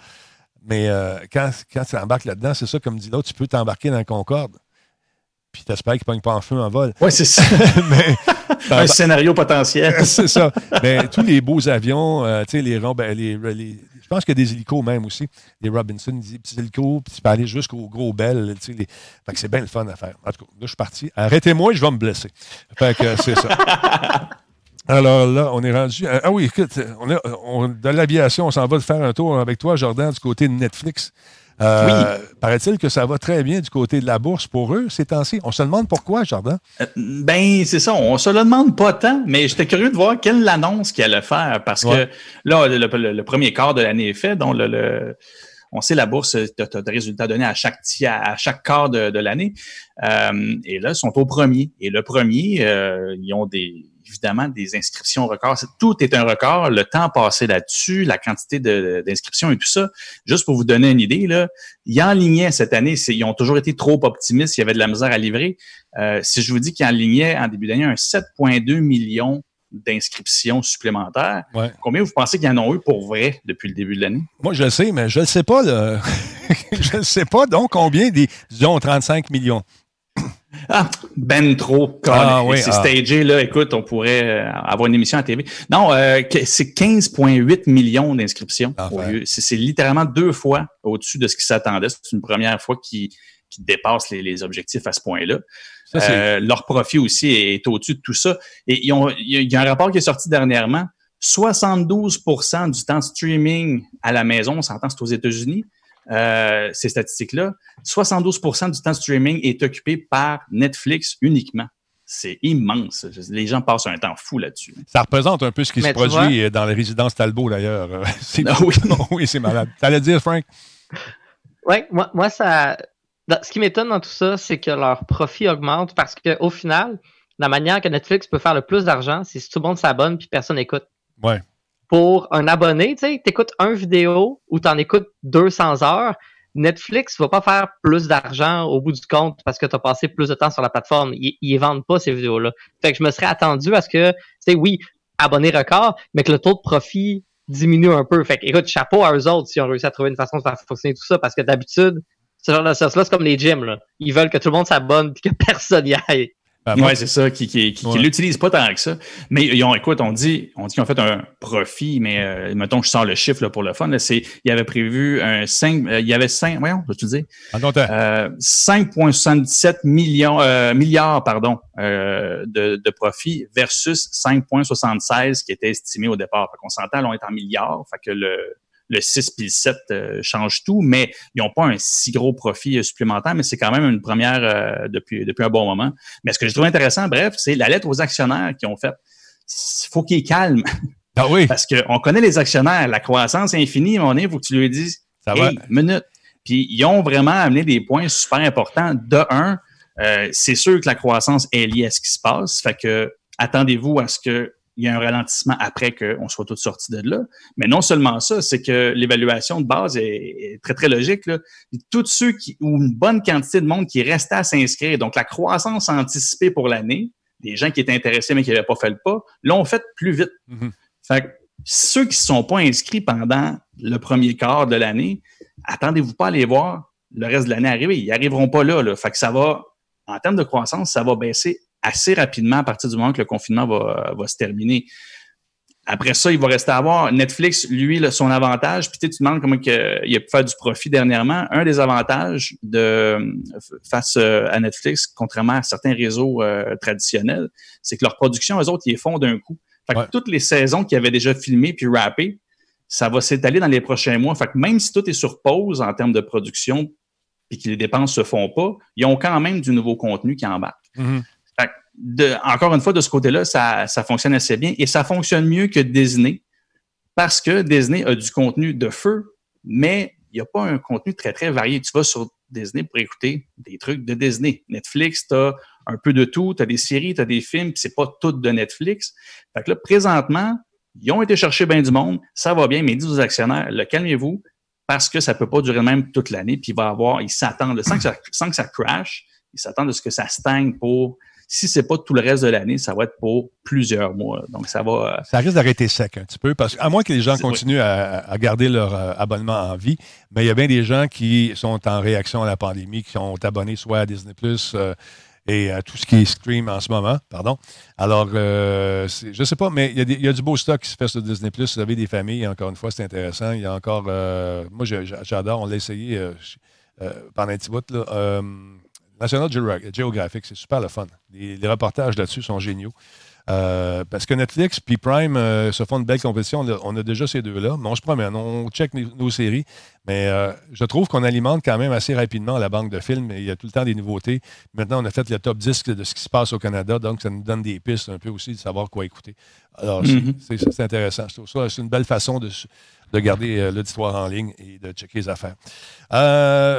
mais euh, quand, quand tu embarques là-dedans, c'est ça, comme dit l'autre, tu peux t'embarquer dans le Concorde. Puis t'espères qu'il ne pogne pas en feu en vol. Oui, c'est ça. (laughs) (laughs) Un scénario potentiel. (laughs) c'est ça. Mais tous les beaux avions, euh, tu sais, les, ben, les, les, je pense qu'il y a des hélicos même aussi. Les Robinson, des petits hélicos, puis tu peux aller jusqu'au gros bel. Tu sais, Fait que c'est bien le fun à faire. En tout cas, là, je suis parti. Arrêtez-moi, je vais me blesser. Fait que c'est ça. Alors là, on est rendu. ah oui, écoute, on est, dans l'aviation, on s'en va faire un tour avec toi, Jordan, du côté de Netflix. Euh, oui. Paraît-il que ça va très bien du côté de la bourse pour eux ces temps-ci. On se demande pourquoi, Jordan? Euh, ben, c'est ça. On se le demande pas tant, mais j'étais curieux de voir quelle annonce qu'il allait faire parce que là, le, premier quart de l'année est fait, donc le, on sait la bourse, tu as, des résultats donnés à chaque à chaque quart de, l'année. Euh, et là, ils sont au premier. Et le premier, ils ont des évidemment des inscriptions records. Tout est un record, le temps passé là-dessus, la quantité d'inscriptions et tout ça. Juste pour vous donner une idée, là, ils enlignaient cette année, ils ont toujours été trop optimistes, il y avait de la misère à livrer. Euh, si je vous dis qu'ils enlignaient en début d'année un 7,2 millions d'inscriptions supplémentaires. Combien vous pensez qu'ils en ont eu pour vrai depuis le début de l'année? Moi, je le sais, mais je ne sais pas. (laughs) je ne sais pas, donc, combien des, disons, 35 millions. Ah, ben trop. Ah, c'est ah. stagé, là. Écoute, on pourrait euh, avoir une émission à TV. Non, euh, c'est 15,8 millions d'inscriptions. C'est littéralement deux fois au-dessus de ce qui s'attendait. C'est une première fois qu'ils qui dépassent les, objectifs à ce point-là. Euh, leur profit aussi est au-dessus de tout ça. Et il y a un rapport qui est sorti dernièrement. 72% du temps streaming à la maison, on s'entend, c'est aux États-Unis. Euh, ces statistiques-là, 72% du temps streaming est occupé par Netflix uniquement. C'est immense. Les gens passent un temps fou là-dessus. Ça représente un peu ce qui se produit dans les résidences Talbot, d'ailleurs. (laughs) Ah oui, (laughs) oui c'est malade. T'allais dire, Frank? Oui, moi, moi, ça. Ce qui m'étonne dans tout ça, c'est que leur profit augmente parce qu'au final, la manière que Netflix peut faire le plus d'argent, c'est si tout le monde s'abonne puis personne n'écoute. Ouais pour un abonné, tu sais, écoutes un vidéo ou tu en écoutes 200 heures, Netflix va pas faire plus d'argent au bout du compte parce que tu as passé plus de temps sur la plateforme. Ils, ils vendent pas ces vidéos-là. Fait que je me serais attendu à ce que, tu sais, oui, abonné record, mais que le taux de profit diminue un peu. Fait que, écoute, chapeau à eux autres si on réussit à trouver une façon de faire fonctionner tout ça parce que d'habitude, ce genre de là c'est comme les gyms, là. Ils veulent que tout le monde s'abonne puis que (laughs) personne y aille. Ben, oui, c'est ça, qui, qui, qui, l'utilise pas tant que ça. Mais ils ont, écoute, on dit, on dit qu'ils ont fait un profit, mais euh, mettons, je sors le chiffre là, pour le fun. Là, c'est, il y avait prévu un 5, euh, il y avait 5, voyons, je te dire, euh, 5,77 millions, euh, milliards, pardon, euh, de, de profit versus 5,76 qui était estimé au départ. Fait qu'on s'entend, là, on est en milliards. Fait que le, le 6 puis le 7 euh, changent tout, mais ils n'ont pas un si gros profit euh, supplémentaire, mais c'est quand même une première euh, depuis, depuis un bon moment. Mais ce que je trouve intéressant, bref, c'est la lettre aux actionnaires qui ont fait. Il faut qu'ils calment. (laughs) Ah oui. Parce qu'on connaît les actionnaires, la croissance infinie, mon il faut que tu lui dises Ça va. minute. Puis ils ont vraiment amené des points super importants. De un, c'est sûr que la croissance est liée à ce qui se passe. Fait que attendez-vous à ce que il y a un ralentissement après qu'on soit tous sortis de là. Mais non seulement ça, c'est que l'évaluation de base est, très, très logique. Là. Tous ceux qui, ou une bonne quantité de monde qui restait à s'inscrire, donc la croissance anticipée pour l'année, des gens qui étaient intéressés mais qui n'avaient pas fait le pas, l'ont fait plus vite. Mm-hmm. Fait ceux qui ne sont pas inscrits pendant le premier quart de l'année, attendez-vous pas à les voir le reste de l'année arriver. Ils n'y arriveront pas là, là. Fait que ça va, en termes de croissance, ça va baisser assez rapidement à partir du moment que le confinement va, va se terminer. Après ça, il va rester à voir. Netflix, lui, son avantage, puis tu te demandes comment il a pu faire du profit dernièrement. Un des avantages de face euh, à Netflix, contrairement à certains réseaux euh, traditionnels, c'est que leur production, eux autres, ils les font d'un coup. Fait que toutes les saisons qu'ils avaient déjà filmées puis rappées, ça va s'étaler dans les prochains mois. Fait que même si tout est sur pause en termes de production puis que les dépenses se font pas, ils ont quand même du nouveau contenu qui embarque. Encore une fois, de ce côté-là, ça, fonctionne assez bien et ça fonctionne mieux que Disney parce que Disney a du contenu de feu, mais il n'y a pas un contenu très, très varié. Tu vas sur Disney pour écouter des trucs de Disney. Netflix, tu as un peu de tout, tu as des séries, tu as des films, puis c'est pas tout de Netflix. Fait que là, présentement, ils ont été chercher bien du monde, ça va bien, mais dis aux actionnaires, le calmez-vous, parce que ça peut pas durer même toute l'année, puis il va avoir, ils s'attendent, sans que sans que ça crash, ils s'attendent à ce que ça stagne pour si c'est pas tout le reste de l'année, ça va être pour plusieurs mois. Donc, ça va. Euh, ça risque d'arrêter sec un petit peu, parce qu'à moins que les gens continuent à, garder leur euh, abonnement en vie, mais il y a bien des gens qui sont en réaction à la pandémie, qui sont abonnés soit à Disney Plus euh, et à tout ce qui est stream en ce moment. Pardon. Alors, je ne sais pas, mais il y, a du beau stock qui se fait sur Disney Plus. Vous avez des familles, encore une fois, c'est intéressant. Il y a encore. moi, j'adore, on l'a essayé pendant un petit bout. Là, National Geographic, c'est super le fun. Les, reportages là-dessus sont géniaux. Euh, parce que Netflix puis Prime euh, se font une belle compétition. On a, déjà ces deux-là. Mais on se promène, on check nos, séries. Mais euh, je trouve qu'on alimente quand même assez rapidement la banque de films. Il y a tout le temps des nouveautés. Maintenant, on a fait le top 10 de ce qui se passe au Canada. Donc, ça nous donne des pistes un peu aussi de savoir quoi écouter. Alors, c'est mm-hmm. intéressant. Je trouve ça, c'est une belle façon de, de garder l'auditoire en ligne et de checker les affaires.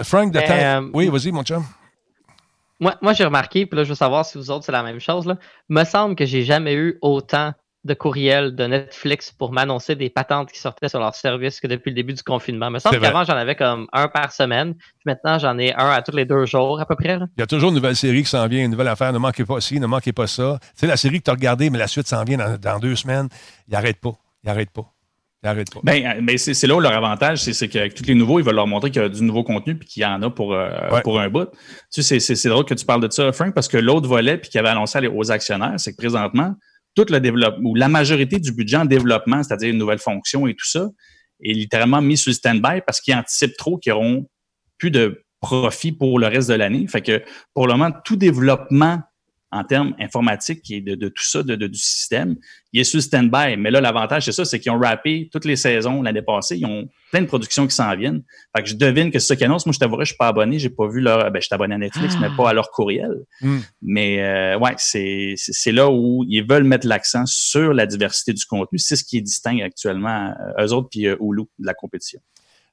Frank, de temps... Oui, vas-y, mon chum. Moi, moi j'ai remarqué, puis là, je veux savoir si vous autres, c'est la même chose. Là. Me semble que j'ai jamais eu autant de courriels de Netflix pour m'annoncer des patentes qui sortaient sur leur service que depuis le début du confinement. Me semble qu'avant, j'en avais comme un par semaine. Puis maintenant, j'en ai un à tous les deux jours à peu près. Il y a toujours une nouvelle série qui s'en vient, une nouvelle affaire. Ne manquez pas ci, ne manquez pas ça. Tu sais, la série que tu as regardée, mais la suite s'en vient dans, dans, deux semaines. Il n'arrête pas. Il n'arrête pas. Pas. Ben, mais c'est là où leur avantage, c'est qu'avec tous les nouveaux, ils veulent leur montrer qu'il y a du nouveau contenu puis qu'il y en a pour, euh, pour un bout. Tu sais, c'est drôle que tu parles de ça, Frank, parce que l'autre volet puis qu'il avait annoncé aux actionnaires, c'est que présentement, tout le développement ou la majorité du budget en développement, c'est-à-dire une nouvelle fonction et tout ça, est littéralement mis sur le stand-by parce qu'ils anticipent trop qu'ils auront plus de profit pour le reste de l'année. Fait que pour le moment, tout développement en termes informatiques et de, tout ça, de, du système, il est sur stand-by. Mais là, l'avantage, c'est ça, c'est qu'ils ont rappé toutes les saisons l'année passée. Ils ont plein de productions qui s'en viennent. Fait que je devine que c'est ça qu'ils annoncent. Moi, je t'avouerais, je suis pas abonné. J'ai pas vu leur, ben, je suis abonné à Netflix, mais pas à leur courriel. Hmm. Mais, euh, ouais, c'est, c'est là où ils veulent mettre l'accent sur la diversité du contenu. C'est ce qui est distinct actuellement, euh, eux autres, puis euh, Hulu de la compétition.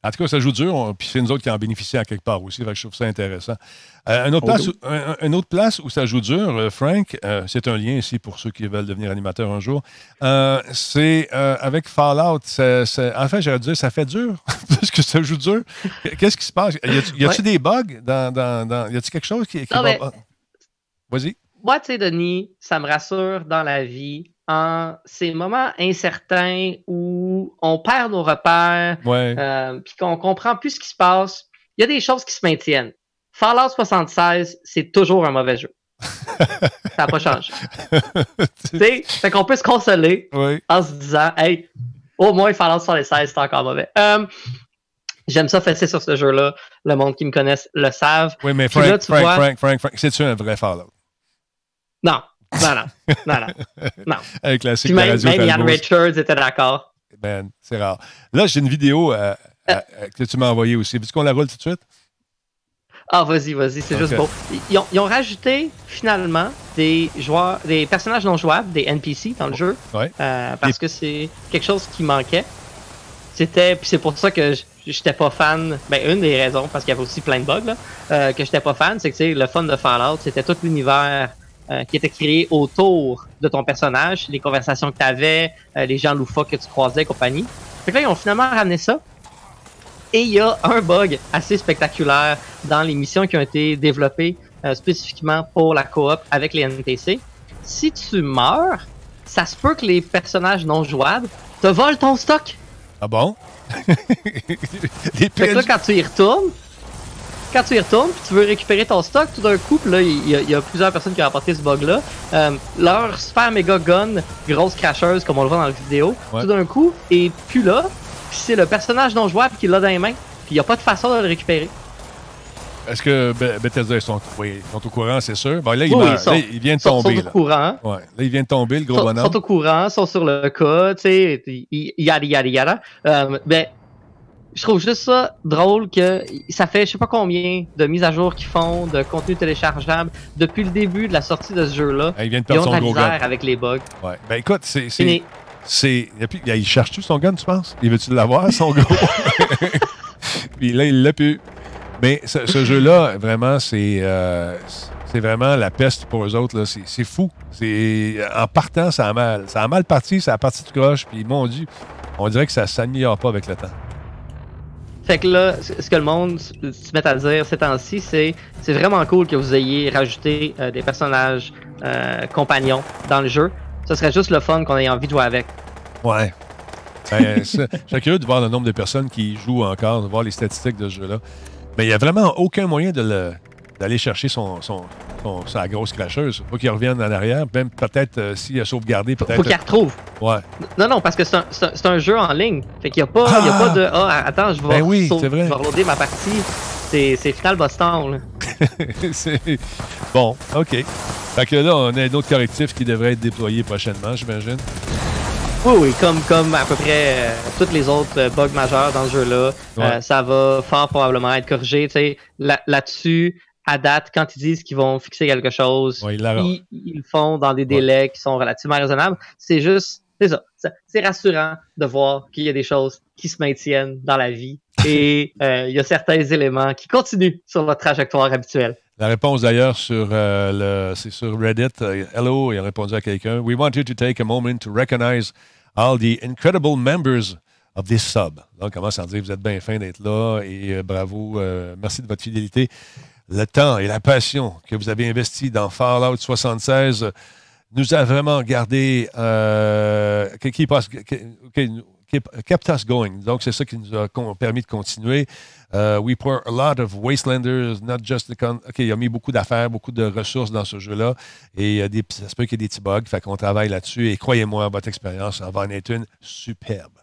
En tout cas, ça joue dur, puis c'est nous autres qui en bénéficient à quelque part aussi. je trouve ça intéressant. Euh, une, autre place où, un, autre place où ça joue dur, euh, Frank, euh, c'est un lien ici pour ceux qui veulent devenir animateurs un jour. c'est avec Fallout. en fait, j'aurais dire, ça fait dur (laughs) parce que ça joue dur. Qu'est-ce qui se passe? Y a-tu des bugs? Dans, dans, y a-tu quelque chose qui, qui va. Vas-y. Moi, tu sais, Denis, ça me rassure dans la vie en ces moments incertains où on perd nos repères, euh, puis qu'on comprend plus ce qui se passe, il y a des choses qui se maintiennent. Fallout 76, c'est toujours un mauvais jeu. (laughs) ça n'a pas changé. (laughs) tu sais, fait qu'on peut se consoler en se disant, hey, au moins Fallout 76, c'est encore mauvais. Euh, j'aime ça fesser sur ce jeu-là. Le monde qui me connaisse le savent. Oui, mais Frank, Frank, Frank, Frank, Frank, c'est-tu un vrai Fallout? Non, (laughs) non, non. Non, non. non. Un classique Puis même, même Ian Richards était d'accord. Ben, c'est rare. Là, j'ai une vidéo euh, euh, euh, que tu m'as envoyée aussi. Veux-tu qu'on la roule tout de suite? Ah, vas-y, vas-y, c'est juste beau. Ils ont, ils ont, rajouté finalement des joueurs, des personnages non jouables, des NPC dans le jeu, ouais. euh, parce que c'est quelque chose qui manquait. C'était, puis c'est pour ça que j'étais pas fan. Ben une des raisons, parce qu'il y avait aussi plein de bugs là, euh, que j'étais pas fan, c'est que le fun de Fallout, c'était tout l'univers euh, qui était créé autour de ton personnage, les conversations que tu avais, euh, les gens loufoques que tu croisais et compagnie. Fait que là, ils ont finalement ramené ça. Et il y a un bug assez spectaculaire dans les missions qui ont été développées euh, spécifiquement pour la coop avec les NPC. Si tu meurs, ça se peut que les personnages non jouables te volent ton stock. Ah bon? (laughs) fait que là, quand tu y retournes, quand tu y retournes, puis tu veux récupérer ton stock, tout d'un coup, là, il y, a plusieurs personnes qui ont apporté ce bug-là. Euh, leur super méga gun, grosse cracheuse, comme on le voit dans la vidéo, tout d'un coup, est plus là. Puis c'est le personnage non jouable qui l'a dans les mains. Puis il n'y a pas de façon de le récupérer. Est-ce que Bethesda sont, oui, sont au courant, c'est sûr? Bon, là, il, il, vient de tomber. Ils sont au courant. Ouais. Là, il vient de tomber, le gros bonhomme. Ils sont au courant, sont sur le cas, tu sais, yada yada yada. Euh, ben, je trouve juste ça drôle que ça fait je sais pas combien de mises à jour qu'ils font, de contenu téléchargeable depuis le début de la sortie de ce jeu-là. Il vient de perdre son gros gun. avec les bugs. Ouais. Ben écoute, c'est. c'est il cherche-tu son gun, tu penses? Il veut-tu l'avoir, son gros? (laughs) Puis là, il l'a pu. Mais ce, jeu-là, vraiment, c'est. Euh, c'est vraiment la peste pour eux autres. C'est fou. En partant, ça a mal. Ça a mal parti, ça a parti de croche. Puis, mon Dieu, on dirait que ça s'améliore pas avec le temps. Fait que là, ce que le monde se met à dire ces temps-ci, c'est c'est vraiment cool que vous ayez rajouté euh, des personnages euh, compagnons dans le jeu. Ce serait juste le fun qu'on ait envie de jouer avec. Ouais. Ben, je suis curieux de voir le nombre de personnes qui jouent encore, de voir les statistiques de ce jeu-là. Mais il n'y a vraiment aucun moyen d'aller chercher son, son, sa grosse cracheuse. Faut qu'il revienne en arrière. Même peut-être euh, s'il a sauvegardé, peut-être. Faut qu'il retrouve. Ouais. Non, non, parce que c'est un, un, jeu en ligne. Fait qu'il n'y a, pas, a pas de Ah, attends, je vais, ben oui, reloader ma partie. C'est Final Boston. (laughs) bon, OK. Fait que là, on a un autre correctif qui devrait être déployé prochainement, j'imagine. Oui, oui, comme, comme à peu près euh, toutes les autres euh, bugs majeurs dans ce jeu-là. Euh, ça va fort probablement être corrigé. Là, là-dessus, à date, quand ils disent qu'ils vont fixer quelque chose, ils, le font dans des délais qui sont relativement raisonnables. C'est juste, c'est ça. C'est rassurant de voir qu'il y a des choses qui se maintiennent dans la vie (laughs) et il y a certains éléments qui continuent sur leur trajectoire habituelle. La réponse d'ailleurs sur le, c'est sur Reddit. Hello, il a répondu à quelqu'un. We want you to take a moment to recognize all the incredible members of this sub. Donc, commence à dire vous êtes bien fin d'être là et euh, bravo, euh, merci de votre fidélité. Le temps et la passion que vous avez investi dans Fallout 76 nous a vraiment gardé, euh, kept us going. Donc, c'est ça qui nous a permis de continuer. Uh, we pour a lot of Wastelanders, not just the. OK, il a mis beaucoup d'affaires, beaucoup de ressources dans ce jeu-là. Et euh, des, ça se peut qu'il y ait des petits bugs. Fait qu'on travaille là-dessus. Et croyez-moi, votre expérience en va en être une superbe.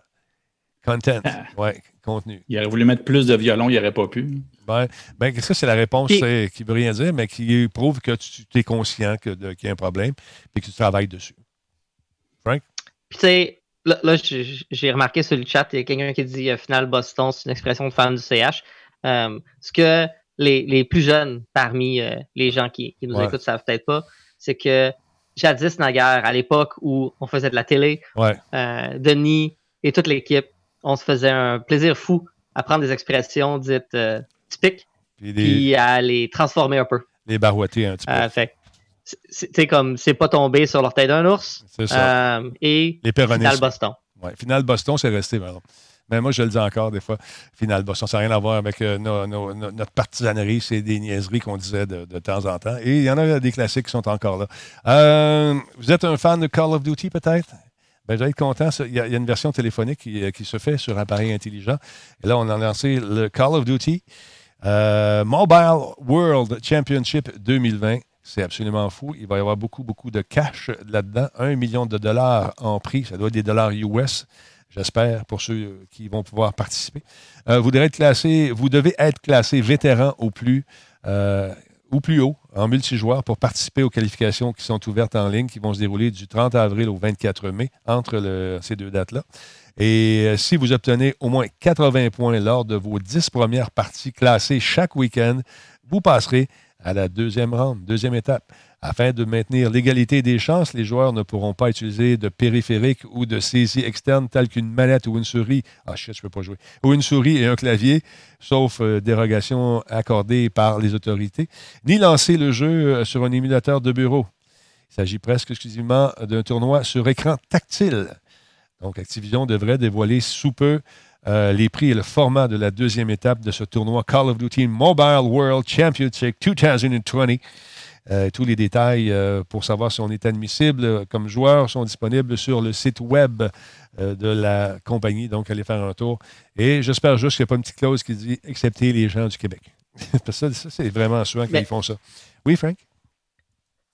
Content. Ah. ouais, contenu. Il aurait voulu mettre plus de violon, il n'aurait pas pu. Ben, ben, ça, c'est la réponse qui ne veut rien dire, mais qui prouve que tu, es conscient qu'il y a un problème et que tu travailles dessus. Frank? Puis, tu sais, Là, j'ai remarqué sur le chat, il y a quelqu'un qui dit euh, Final Boston, c'est une expression de fan du CH. Euh, ce que les, plus jeunes parmi euh, les gens qui, nous écoutent ne savent peut-être pas, c'est que jadis naguère, à l'époque où on faisait de la télé, Denis et toute l'équipe, on se faisait un plaisir fou à prendre des expressions dites typiques puis, à les transformer un peu. Les barouetter un petit peu. fait, c'est comme c'est pas tombé sur l'orteil d'un ours. C'est ça. Euh, et Final Boston. Ouais, Final Boston, c'est resté. Mais moi, je le dis encore des fois, Final Boston, ça n'a rien à voir avec euh, notre partisanerie, c'est des niaiseries qu'on disait de, temps en temps. Et il y en a des classiques qui sont encore là. Euh, vous êtes un fan de Call of Duty, peut-être? Ben, vais être content. Il y, a, une version téléphonique qui, qui, se fait sur appareil intelligent. Et là, on a lancé le Call of Duty Mobile World Championship 2020. C'est absolument fou. Il va y avoir beaucoup, beaucoup de cash là-dedans. Un million de dollars en prix. Ça doit être des dollars US, j'espère, pour ceux qui vont pouvoir participer. Euh, vous, devez être classé, vétéran au plus, euh, plus haut en multijoueur pour participer aux qualifications qui sont ouvertes en ligne, qui vont se dérouler du 30 avril au 24 mai, entre ces deux dates-là. Et euh, si vous obtenez au moins 80 points lors de vos 10 premières parties classées chaque week-end, vous passerez à la deuxième ronde, deuxième étape. Afin de maintenir l'égalité des chances, les joueurs ne pourront pas utiliser de périphérique ou de saisie externe telle qu'une manette ou une souris. Ah shit, je peux pas jouer. Ou une souris et un clavier, sauf euh, dérogation accordée par les autorités, ni lancer le jeu euh, sur un émulateur de bureau. Il s'agit presque exclusivement d'un tournoi sur écran tactile. Donc, Activision devrait dévoiler sous peu euh, les prix et le format de la deuxième étape de ce tournoi Call of Duty Mobile World Championship 2020. Tous les détails pour savoir si on est admissible comme joueur sont disponibles sur le site web de la compagnie. Donc, allez faire un tour. Et j'espère juste qu'il n'y a pas une petite clause qui dit accepter les gens du Québec. (laughs) ça, ça c'est vraiment souvent qu'ils font ça. Oui, Frank?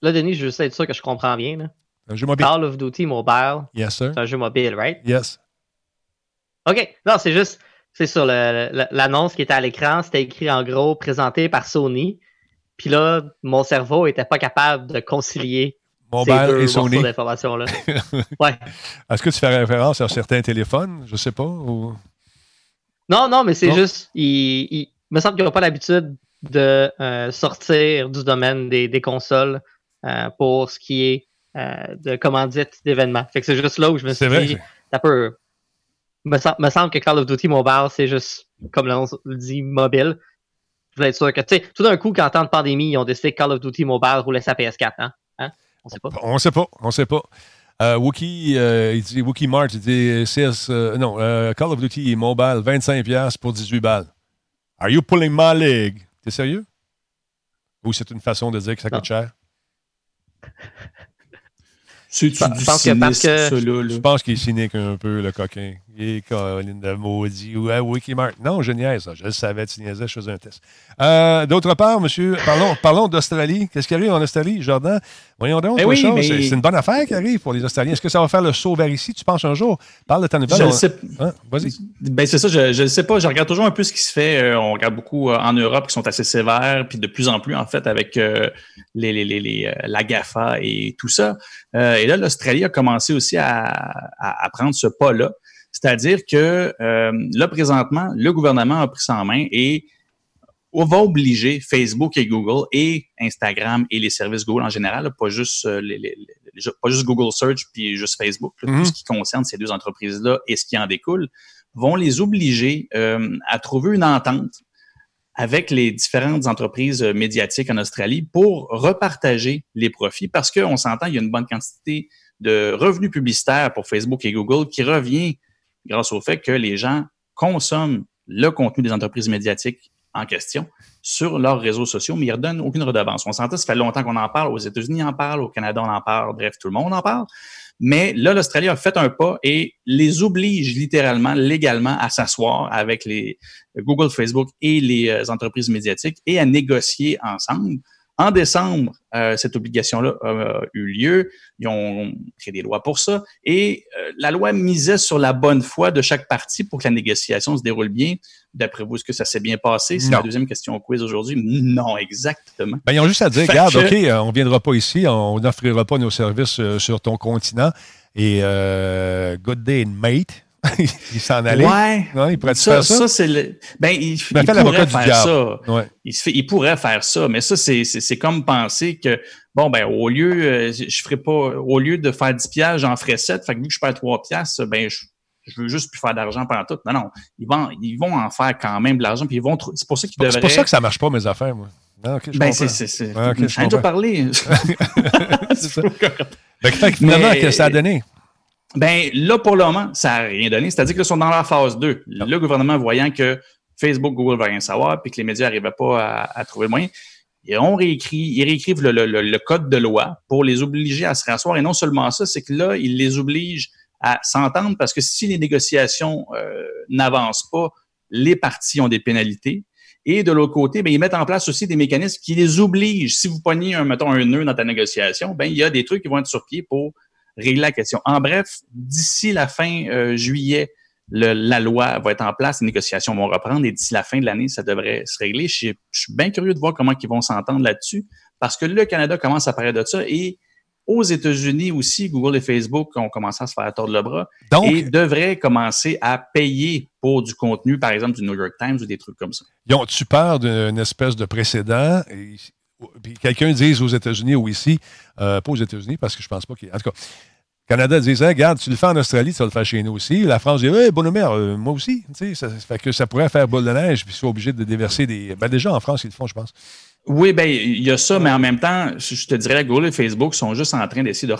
Là, Denis, je veux juste être sûr que je comprends bien. Là. Un jeu mobile. Call of Duty Mobile. Yes, sir. C'est un jeu mobile, right? Yes. OK. Non, c'est juste, c'est sur l'annonce qui était à l'écran, c'était écrit en gros, présenté par Sony. Puis là, mon cerveau était pas capable de concilier Mobile et Sony. d'informations-là. (laughs) ouais. Est-ce que tu fais référence à certains téléphones? Je sais pas. Ou... Non, non, mais c'est juste, il, me semble qu'ils n'ont pas l'habitude de euh, sortir du domaine des, des consoles euh, pour ce qui est euh, de commandite d'événements. Fait que c'est juste là où je me suis dit, ça peut. Me, me semble que Call of Duty Mobile, c'est juste, comme le dit, mobile. Je voulais être sûr que, tu sais, tout d'un coup, qu'en temps de pandémie, ils ont décidé que Call of Duty Mobile roulait sa PS4. Hein? hein? On sait pas. On sait pas. On sait pas. Euh, Wookie, euh, il dit, Wookie Mart, il dit, CS, euh, non, Call of Duty Mobile, 25$ pour 18 balles. Are you pulling my leg? T'es sérieux? Ou c'est une façon de dire que ça coûte cher? C'est du pense que parce que... Je pense qu'il est cynique un peu, le coquin. Est Colin de maudit. Ouais, Wikimart. Non, je niaise ça. Je le savais, tu niaisais, je faisais un test. Euh, d'autre part, monsieur, parlons, parlons d'Australie. Qu'est-ce qui arrive en Australie, Jordan? Voyons donc, eh c'est une bonne affaire qui arrive pour les Australiens. Est-ce que ça va faire le saut vers ici, tu penses un jour? Parle de ta nouvelle. Je sais... Hein? Vas-y. Ben, c'est ça, je ne sais pas. Je regarde toujours un peu ce qui se fait. Euh, on regarde beaucoup euh, en Europe qui sont assez sévères, puis de plus en plus, en fait, avec les, les, les, la GAFA et tout ça. et là, l'Australie a commencé aussi à, à prendre ce pas-là. C'est-à-dire que euh, là, présentement, le gouvernement a pris ça en main et on va obliger Facebook et Google et Instagram et les services Google en général, pas juste euh, les, pas juste Google Search puis juste Facebook, tout mhm. ce qui concerne ces deux entreprises-là et ce qui en découle, vont les obliger euh, à trouver une entente avec les différentes entreprises médiatiques en Australie pour repartager les profits parce qu'on s'entend, il y a une bonne quantité de revenus publicitaires pour Facebook et Google qui revient grâce au fait que les gens consomment le contenu des entreprises médiatiques en question sur leurs réseaux sociaux, mais ils ne redonnent aucune redevance. On s'entend, ça fait longtemps qu'on en parle, aux États-Unis on en parle, au Canada on en parle, bref, tout le monde en parle. Mais là, l'Australie a fait un pas et les oblige littéralement, légalement, à s'asseoir avec les Google, Facebook et les euh, entreprises médiatiques et à négocier ensemble en décembre, euh, cette obligation-là a eu lieu. Ils ont créé des lois pour ça. Et euh, la loi misait sur la bonne foi de chaque partie pour que la négociation se déroule bien. D'après vous, est-ce que ça s'est bien passé? C'est la deuxième question au quiz aujourd'hui. Non, exactement. Ben, ils ont juste à dire, regarde, OK, euh, on ne viendra pas ici, on n'offrira pas nos services sur ton continent. Et good day, mate. (laughs) il s'en allait? Ouais. il pourrait ça, faire ça? ça c'est le... Ben, il, il pourrait faire ça. Il, il, pourrait faire ça, mais ça, c'est comme penser que, bon, ben, au lieu, euh, je ferai pas, au lieu de faire 10 piastres, j'en ferai 7. Fait que vu que je perds 3 piastres, ben, je, je veux juste plus faire d'argent pendant tout. Non, non. Ils vont, ils vont en faire quand même de l'argent, puis ils vont, c'est pour ça qu'ils devraient. C'est pour ça que ça marche pas, mes affaires, moi. Ah, ben, c'est, c'est, c'est. Ah, okay, déjà parlé. (laughs) c'est ça. (laughs) fait, finalement, qu'est-ce que ça a donné? Ben là, pour le moment, ça n'a rien donné. C'est-à-dire qu'ils sont dans la phase 2. Le gouvernement voyant que Facebook, Google ne va rien savoir, puis que les médias n'arrivaient pas à, trouver le moyen, ils, ont réécrit, ils réécrivent le, code de loi pour les obliger à se rasseoir. Et non seulement ça, c'est que là, ils les obligent à s'entendre parce que si les négociations euh, n'avancent pas, les partis ont des pénalités. Et de l'autre côté, ben, ils mettent en place aussi des mécanismes qui les obligent. Si vous pognez, un, mettons, un nœud dans ta négociation, ben, il y a des trucs qui vont être sur pied pour régler la question. En bref, d'ici la fin euh, juillet, la loi va être en place, les négociations vont reprendre et d'ici la fin de l'année, ça devrait se régler. Je, suis bien curieux de voir comment ils vont s'entendre là-dessus parce que le Canada commence à parler de ça et aux États-Unis aussi, Google et Facebook ont commencé à se faire tordre le bras et devraient commencer à payer pour du contenu, par exemple du New York Times ou des trucs comme ça. Ils ont-tu peur d'une espèce de précédent? Quelqu'un dise aux États-Unis ou ici, euh, pas aux États-Unis, parce que je pense pas qu'il. En tout cas, Canada disait, regarde, tu le fais en Australie, tu vas le faire chez nous aussi. La France dit, hey, bonne mère, euh, moi aussi. Ça, fait que ça pourrait faire boule de neige, puis ils sont obligés de déverser des. Ben, déjà, en France, ils le font, je pense. Oui, ben il y a ça, mais en même temps, je te dirais, Google et Facebook sont juste en train d'essayer de,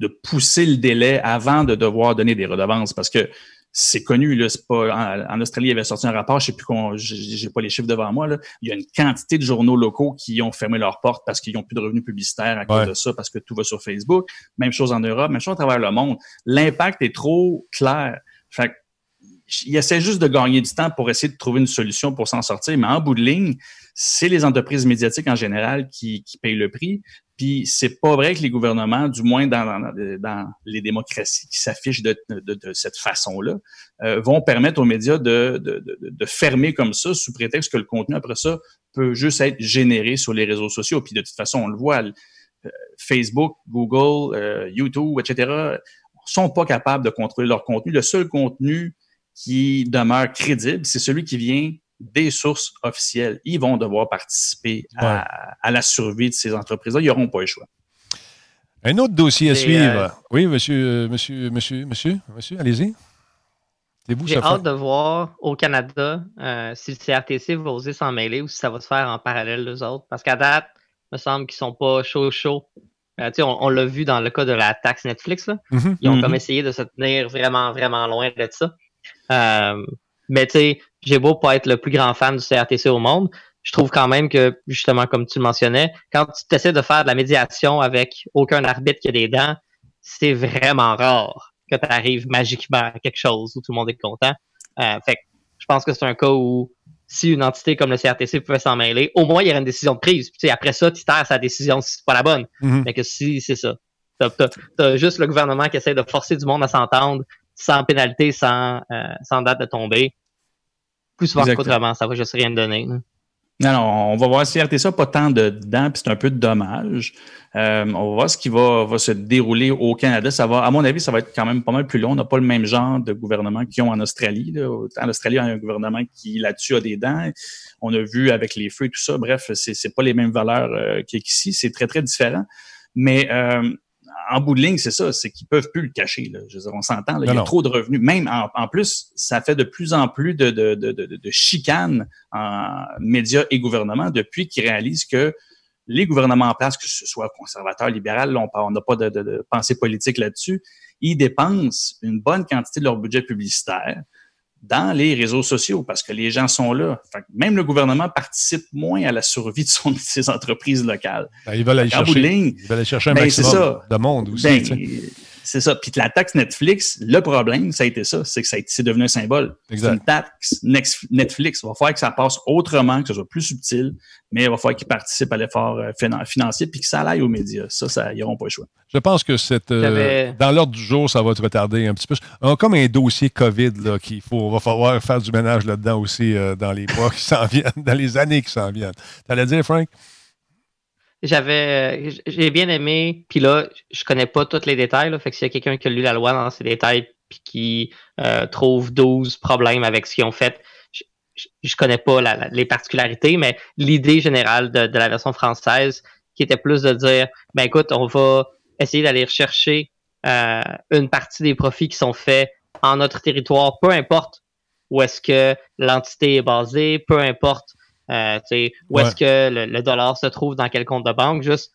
de, pousser le délai avant de devoir donner des redevances parce que c'est connu, là, pas, en, Australie, il avait sorti un rapport, je sais plus j'ai pas les chiffres devant moi, là. Il y a une quantité de journaux locaux qui ont fermé leurs portes parce qu'ils n'ont plus de revenus publicitaires à cause de ça, parce que tout va sur Facebook. Même chose en Europe, même chose à travers le monde. L'impact est trop clair. Fait il essaie juste de gagner du temps pour essayer de trouver une solution pour s'en sortir, mais en bout de ligne, c'est les entreprises médiatiques en général qui, qui payent le prix. Puis c'est pas vrai que les gouvernements, du moins dans, les démocraties qui s'affichent de, cette façon-là, euh, vont permettre aux médias de, de, fermer comme ça sous prétexte que le contenu après ça peut juste être généré sur les réseaux sociaux. Puis de toute façon, on le voit, euh, Facebook, Google, euh, YouTube, etc., sont pas capables de contrôler leur contenu. Le seul contenu qui demeure crédible, c'est celui qui vient des sources officielles. Ils vont devoir participer à, la survie de ces entreprises-là. Ils n'auront pas le choix. Un autre dossier à suivre. Euh, oui, monsieur, euh, monsieur, monsieur, monsieur, monsieur, allez-y. J'ai hâte de voir au Canada euh, si le CRTC va oser s'en mêler ou si ça va se faire en parallèle des autres. Parce qu'à date, il me semble qu'ils ne sont pas chaud chaud. on, on l'a vu dans le cas de la taxe Netflix. Mm-hmm. Ils ont mm-hmm. comme essayé de se tenir vraiment, vraiment loin de ça. mais tu sais, j'ai beau pas être le plus grand fan du CRTC au monde, je trouve quand même que, justement, comme tu le mentionnais, quand tu essaies de faire de la médiation avec aucun arbitre qui a des dents, c'est vraiment rare que tu arrives magiquement à quelque chose où tout le monde est content. Euh, fait je pense que c'est un cas où si une entité comme le CRTC pouvait s'en mêler, au moins il y aurait une décision de prise. Puis, après ça, tu terres sa décision si c'est pas la bonne. Mm-hmm. Mais que si c'est ça. T'as as, juste le gouvernement qui essaie de forcer du monde à s'entendre sans pénalité, sans, euh, sans date de tomber plus souvent qu'autrement. Ça va juste rien donner. Non, non, on va voir si RTC pas tant de dedans, puis c'est un peu dommage. Euh, on va voir ce qui va, va, se dérouler au Canada. Ça va, à mon avis, ça va être quand même pas mal plus long. On n'a pas le même genre de gouvernement qu'ils ont en Australie. Là. En Australie, il y a un gouvernement qui là-dessus a des dents. On a vu avec les feux et tout ça. Bref, c'est pas les mêmes valeurs euh, qu'ici. C'est très, très différent. Mais euh, en bout de ligne, c'est ça, c'est qu'ils peuvent plus le cacher. Là. Je veux dire, on s'entend, il y a trop de revenus. Même en, plus, ça fait de plus en plus de, de, de, de, chicanes en médias et gouvernements depuis qu'ils réalisent que les gouvernements en place, que ce soit conservateur, libéral, on n'a pas de, pensée politique là-dessus, ils dépensent une bonne quantité de leur budget publicitaire dans les réseaux sociaux parce que les gens sont là. même le gouvernement participe moins à la survie de, son, (laughs) ses entreprises locales. Ben, ils veulent aller chercher, aller chercher un ben, maximum de monde aussi. Ben, c'est ça. Puis la taxe Netflix, le problème, ça a été ça, c'est que ça c'est devenu un symbole. C'est une taxe Netflix. Il va falloir que ça passe autrement, que ce soit plus subtil, mais il va falloir qu'ils participent à l'effort euh, financier puis que ça aille aux médias. Ça, ça ils n'auront pas le choix. Je pense que cette, euh, dans l'ordre du jour, ça va être retardé un petit peu. comme un dossier COVID, là, qu'il faut, va falloir faire du ménage là-dedans aussi euh, dans les mois (laughs) qui s'en viennent, dans les années qui s'en viennent. Tu allais dire, Frank? J'avais j'ai bien aimé puis là je connais pas tous les détails là, fait que s'il y a quelqu'un qui a lu la loi dans ces détails puis qui euh, trouve 12 problèmes avec ce qu'ils ont fait je, je, connais pas les particularités mais l'idée générale de, de, la version française qui était plus de dire ben écoute on va essayer d'aller rechercher euh, une partie des profits qui sont faits en notre territoire peu importe où est-ce que l'entité est basée peu importe euh, où est-ce que le, dollar se trouve dans quel compte de banque, juste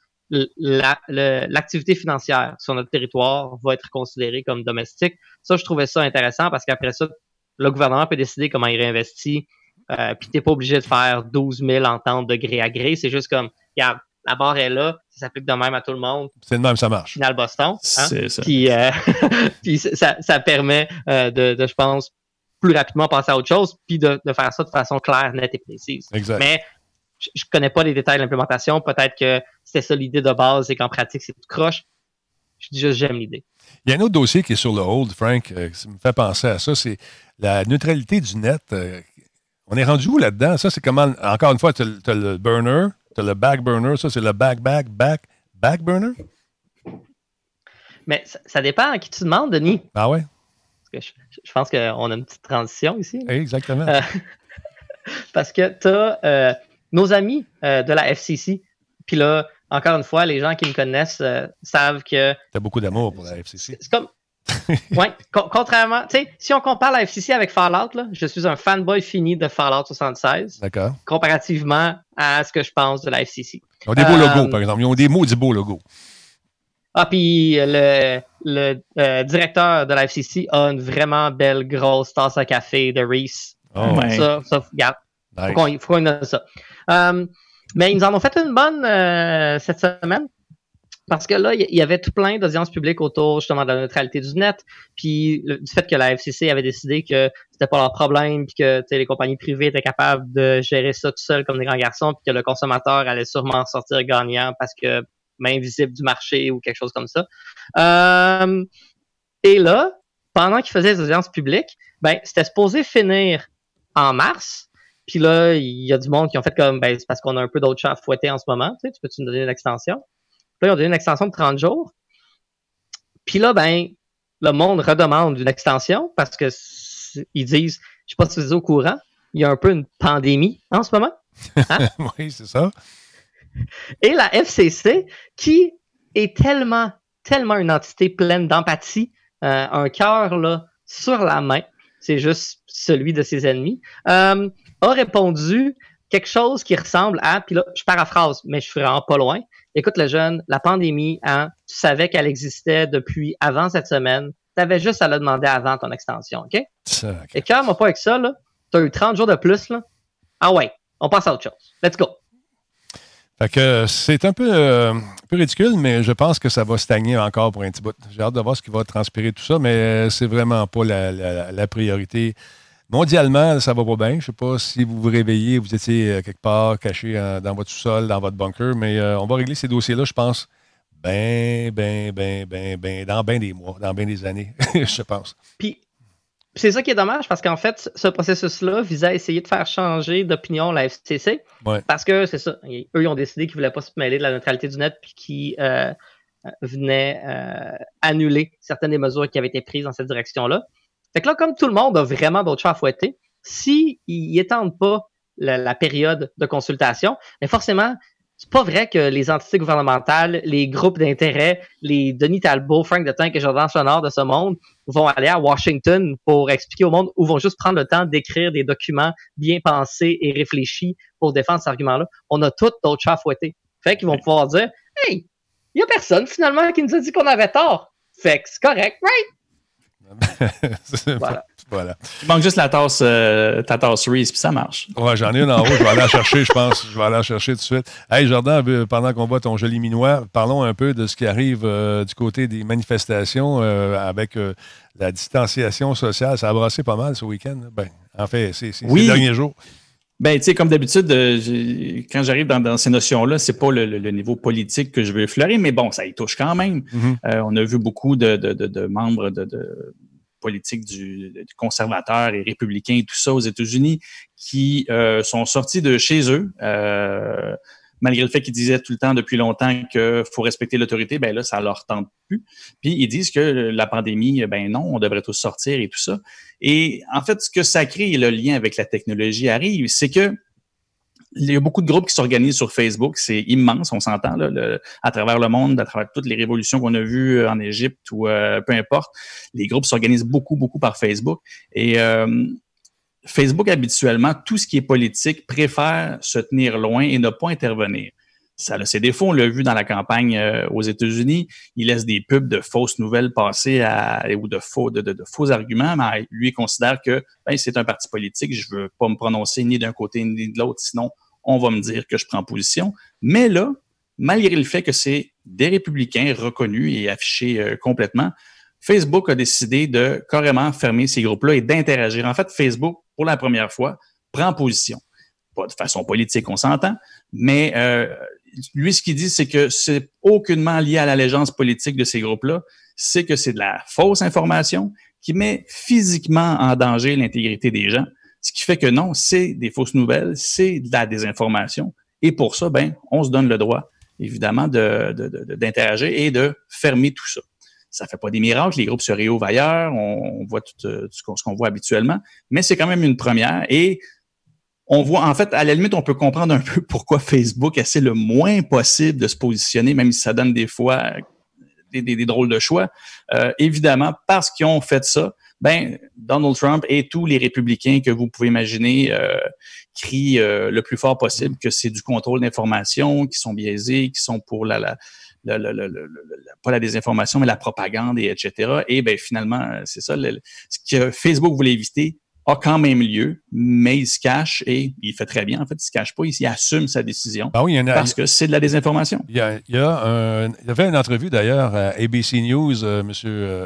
l'activité financière sur notre territoire va être considérée comme domestique. Ça, je trouvais ça intéressant parce qu'après ça, le gouvernement peut décider comment il réinvestit. Euh, puis t'es pas obligé de faire 12 000 ententes de gré à gré. C'est juste comme, regarde, la barre est là, ça s'applique de même à tout le monde. C'est de même, ça marche. Final Boston. Hein? C'est ça. Puis, euh, (laughs) puis ça, ça, permet euh, de, de, je pense, plus rapidement passer à autre chose, puis de, faire ça de façon claire, nette et précise. Mais je, ne connais pas les détails de l'implémentation. Peut-être que c'était ça l'idée de base et qu'en pratique, c'est tout croche. Je dis juste, j'aime l'idée. Il y a un autre dossier qui est sur le hold, Frank, euh, qui me fait penser à ça, c'est la neutralité du net. Euh, on est rendu où là-dedans? Ça, c'est comment, encore une fois, tu as, le burner, tu as le back burner, ça, c'est le back, back, back, back burner? Mais ça, ça dépend à qui tu demandes, Denis. Ah ouais? Je, pense qu'on a une petite transition ici. Exactement. Euh, (laughs) parce que tu as euh, nos amis euh, de la FCC. Puis là, encore une fois, les gens qui me connaissent savent que. Tu as beaucoup d'amour pour la FCC. C'est comme. (laughs) oui, contrairement, tu sais, si on compare la FCC avec Fallout, là, je suis un fanboy fini de Fallout 76. D'accord. Comparativement à ce que je pense de la FCC. Ils ont des beaux logos, par exemple. Ils ont des mots du beaux logos. Ah, puis le, le euh, directeur de la FCC a une vraiment belle grosse tasse à café de Reese. Oh, Ouais. Ça, ça, regarde. nice. Faut qu'on faut qu'on ça. Euh, mais ils nous en ont fait une bonne euh, cette semaine. Parce que là, il y avait tout plein d'audiences publiques autour justement de la neutralité du net, puis le- du fait que la FCC avait décidé que c'était pas leur problème, puis que les compagnies privées étaient capables de gérer ça tout seul comme des grands garçons, puis que le consommateur allait sûrement sortir gagnant parce que main visible du marché ou quelque chose comme ça. Euh, et là, pendant qu'ils faisaient les audiences publiques, ben c'était supposé finir en mars. Puis là, il y a du monde qui ont fait comme, ben, c'est parce qu'on a un peu d'autres chats à fouetter en ce moment. Tu peux-tu nous donner une extension? Puis là, ils ont donné une extension de 30 jours. Puis là, ben, le monde redemande une extension parce que ils disent, je sais pas si vous êtes au courant, il y a un peu une pandémie en ce moment. (laughs) oui, c'est ça. Et la FCC, qui est tellement, tellement une entité pleine d'empathie, euh, un cœur là sur la main, c'est juste celui de ses ennemis, euh, a répondu quelque chose qui ressemble à, puis là, je paraphrase, mais je suis vraiment pas loin. Écoute, le jeune, la pandémie, hein, tu savais qu'elle existait depuis avant cette semaine. Tu avais juste à la demander avant ton extension, OK? Et cœur, moi pas avec ça, là. Tu as eu 30 jours de plus, là. Ah ouais, on passe à autre chose. Let's go. Fait que c'est un peu, euh, un peu ridicule, mais je pense que ça va stagner encore pour un petit bout. J'ai hâte de voir ce qui va transpirer tout ça, mais c'est vraiment pas la, la- priorité. Mondialement, ça va pas bien. Je sais pas si vous vous réveillez, vous étiez euh, quelque part caché euh, dans votre sous-sol, dans votre bunker, mais on va régler ces dossiers-là, je pense, ben, ben, ben, ben, ben, dans bien des mois, dans bien des années, (laughs) je pense. Puis c'est ça qui est dommage parce qu'en fait, ce processus-là visait à essayer de faire changer d'opinion la FCC. Ouais. Parce que c'est ça. Eux, ils ont décidé qu'ils ne voulaient pas se mêler de la neutralité du net puis qu'ils euh, euh, venaient euh, annuler certaines des mesures qui avaient été prises dans cette direction-là. Fait que là, comme tout le monde a vraiment d'autres chats à fouetter, s'ils n'étendent pas la, la période de consultation, mais forcément, c'est pas vrai que les entités gouvernementales, les groupes d'intérêt, les Denis Talbot, Frank de Tank et Jordan Sonore de ce monde vont aller à Washington pour expliquer au monde ou vont juste prendre le temps d'écrire des documents bien pensés et réfléchis pour défendre cet argument-là. On a toutes d'autres chats à fouetter. Fait qu'ils vont pouvoir dire Hey, il y a personne finalement qui nous a dit qu'on avait tort. Fait que c'est correct, right? (laughs) Voilà. Voilà. Il manque juste la tasse, euh, ta tasse Reese, puis ça marche. Ouais, j'en ai une en haut. Je vais aller la chercher, je pense. Je vais aller la chercher tout de suite. Hey, Jordan, euh, pendant qu'on voit ton joli minois, parlons un peu de ce qui arrive euh, du côté des manifestations euh, avec la distanciation sociale. Ça a brassé pas mal ce week-end. là. Ben, en fait, c'est Oui. ces derniers jours. Ben, tu sais, comme d'habitude, euh, quand j'arrive dans, dans ces notions-là, c'est pas le, le- le niveau politique que je veux effleurer, mais bon, ça y touche quand même. Mhm. Euh, on a vu beaucoup de, de- de- de membres de, de politiques du, conservateurs et républicains et tout ça aux États-Unis qui euh, sont sortis de chez eux. euh, malgré le fait qu'ils disaient tout le temps depuis longtemps qu'il faut respecter l'autorité, ben là, ça leur tente plus. Puis ils disent que la pandémie, ben non, on devrait tous sortir et tout ça. Et en fait, ce que ça crée et le lien avec la technologie arrive, c'est que il y a beaucoup de groupes qui s'organisent sur Facebook. C'est immense, on s'entend, à travers le monde, à travers toutes les révolutions qu'on a vues euh, en Égypte ou euh, peu importe. Les groupes s'organisent beaucoup, beaucoup par Facebook. Et euh, Facebook, habituellement, tout ce qui est politique préfère se tenir loin et ne pas intervenir. Ça a ses défauts, on l'a vu dans la campagne aux États-Unis. Il laisse des pubs de fausses nouvelles passer ou de faux, de, faux arguments, mais lui considère que ben, c'est un parti politique, je veux pas me prononcer ni d'un côté ni de l'autre, sinon on va me dire que je prends position. Mais là, malgré le fait que c'est des républicains reconnus et affichés euh, complètement, Facebook a décidé de carrément fermer ces groupes-là et d'interagir. En fait, Facebook, pour la première fois, prend position. Pas de façon politique, on s'entend, mais euh, lui, ce qu'il dit, c'est que c'est aucunement lié à l'allégeance politique de ces groupes-là, c'est que c'est de la fausse information qui met physiquement en danger l'intégrité des gens. Ce qui fait que non, c'est des fausses nouvelles, c'est de la désinformation. Et pour ça, ben, on se donne le droit, évidemment, de, de- de- d'interagir et de fermer tout ça. Ça fait pas des miracles, les groupes se réouvrent ailleurs, on, voit tout, euh, tout ce qu'on, ce qu'on voit habituellement, mais c'est quand même une première. Et on voit, en fait, à la limite, on peut comprendre un peu (laughs) pourquoi Facebook essaie le moins possible de se positionner, même si ça donne des fois des, des- des drôles de choix. Euh, évidemment, parce qu'ils ont fait ça, ben Donald Trump et tous les républicains que vous pouvez imaginer euh, crient euh, le plus fort possible que c'est du contrôle d'information, qui sont biaisés, qui sont pour la, la, pas la désinformation, mais la propagande, et etc. Et ben finalement, c'est ça, ce que Facebook voulait éviter a quand même lieu, mais il se cache et il fait très bien. En fait, il se cache pas, il, assume sa décision ah oui, parce que c'est de la désinformation. Il y, a, il y, a il y avait une entrevue d'ailleurs à ABC News, euh, monsieur, euh,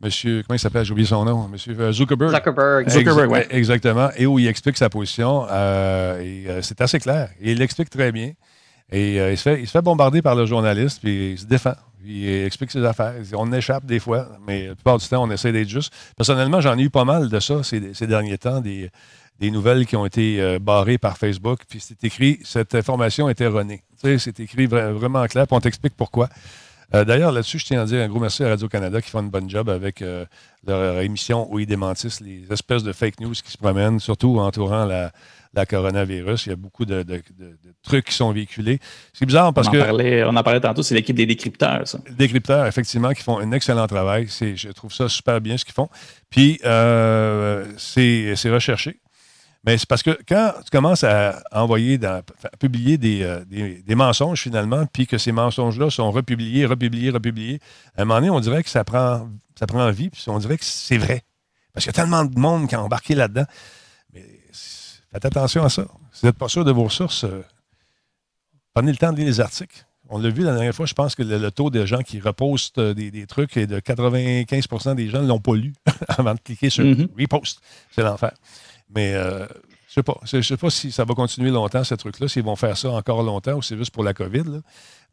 monsieur, comment il s'appelle, j'ai oublié son nom, monsieur euh, Zuckerberg. Zuckerberg. Zuckerberg, oui. Exactement, et où il explique sa position. et c'est assez clair. Il l'explique très bien. Et il, se fait, il se fait bombarder par le journaliste, puis il se défend. Il explique ses affaires. On échappe des fois, mais la plupart du temps, on essaie d'être juste. Personnellement, j'en ai eu pas mal de ça ces, ces derniers temps, des, des, nouvelles qui ont été euh, barrées par Facebook. Puis c'est écrit, cette information est erronée. Tu sais, c'est écrit vraiment clair, puis on t'explique pourquoi. Euh, d'ailleurs, là-dessus, je tiens à dire un gros merci à Radio-Canada qui font une bonne job avec euh, leur émission où ils démentissent les espèces de fake news qui se promènent, surtout entourant la, la coronavirus. Il y a beaucoup de, trucs qui sont véhiculés. C'est bizarre parce on que. Parlait, on en parlait tantôt, c'est l'équipe des décrypteurs, ça. Les décrypteurs, effectivement, qui font un excellent travail. Je trouve ça super bien ce qu'ils font. Puis, euh, c'est recherché. Mais c'est parce que quand tu commences à envoyer, à publier euh, des, des, mensonges finalement, puis que ces mensonges-là sont republiés, republiés, republiés, à un moment donné, on dirait que ça prend, ça prend vie, puis on dirait que c'est vrai. Parce qu'il y a tellement de monde qui a embarqué là-dedans. Faites attention à ça. Si vous n'êtes pas sûr de vos sources, euh, prenez le temps de lire les articles. On l'a vu la dernière fois, je pense que le, taux de gens qui repostent euh, des, trucs est de 95% des gens ne l'ont pas lu (laughs) avant de cliquer sur mm-hmm. repost. C'est l'enfer. Mais euh, je ne sais sais pas si ça va continuer longtemps, ce truc-là, s'ils vont faire ça encore longtemps ou c'est juste pour la COVID.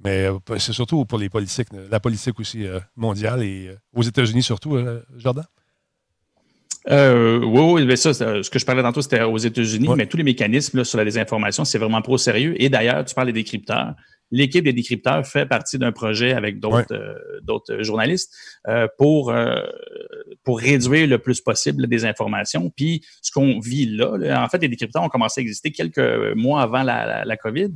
Mais c'est surtout pour les politiques, la politique aussi mondiale et aux États-Unis surtout, Jordan. Euh, oui, oui, mais ça, ce que je parlais tantôt, c'était aux États-Unis, mais tous les mécanismes là, sur la désinformation, c'est vraiment pro sérieux. Et d'ailleurs, tu parles des décrypteurs. L'équipe des décrypteurs fait partie d'un projet avec d'autres euh, journalistes euh, pour pour réduire le plus possible des informations. Puis ce qu'on vit là, en fait, les décrypteurs ont commencé à exister quelques mois avant la, la, la COVID.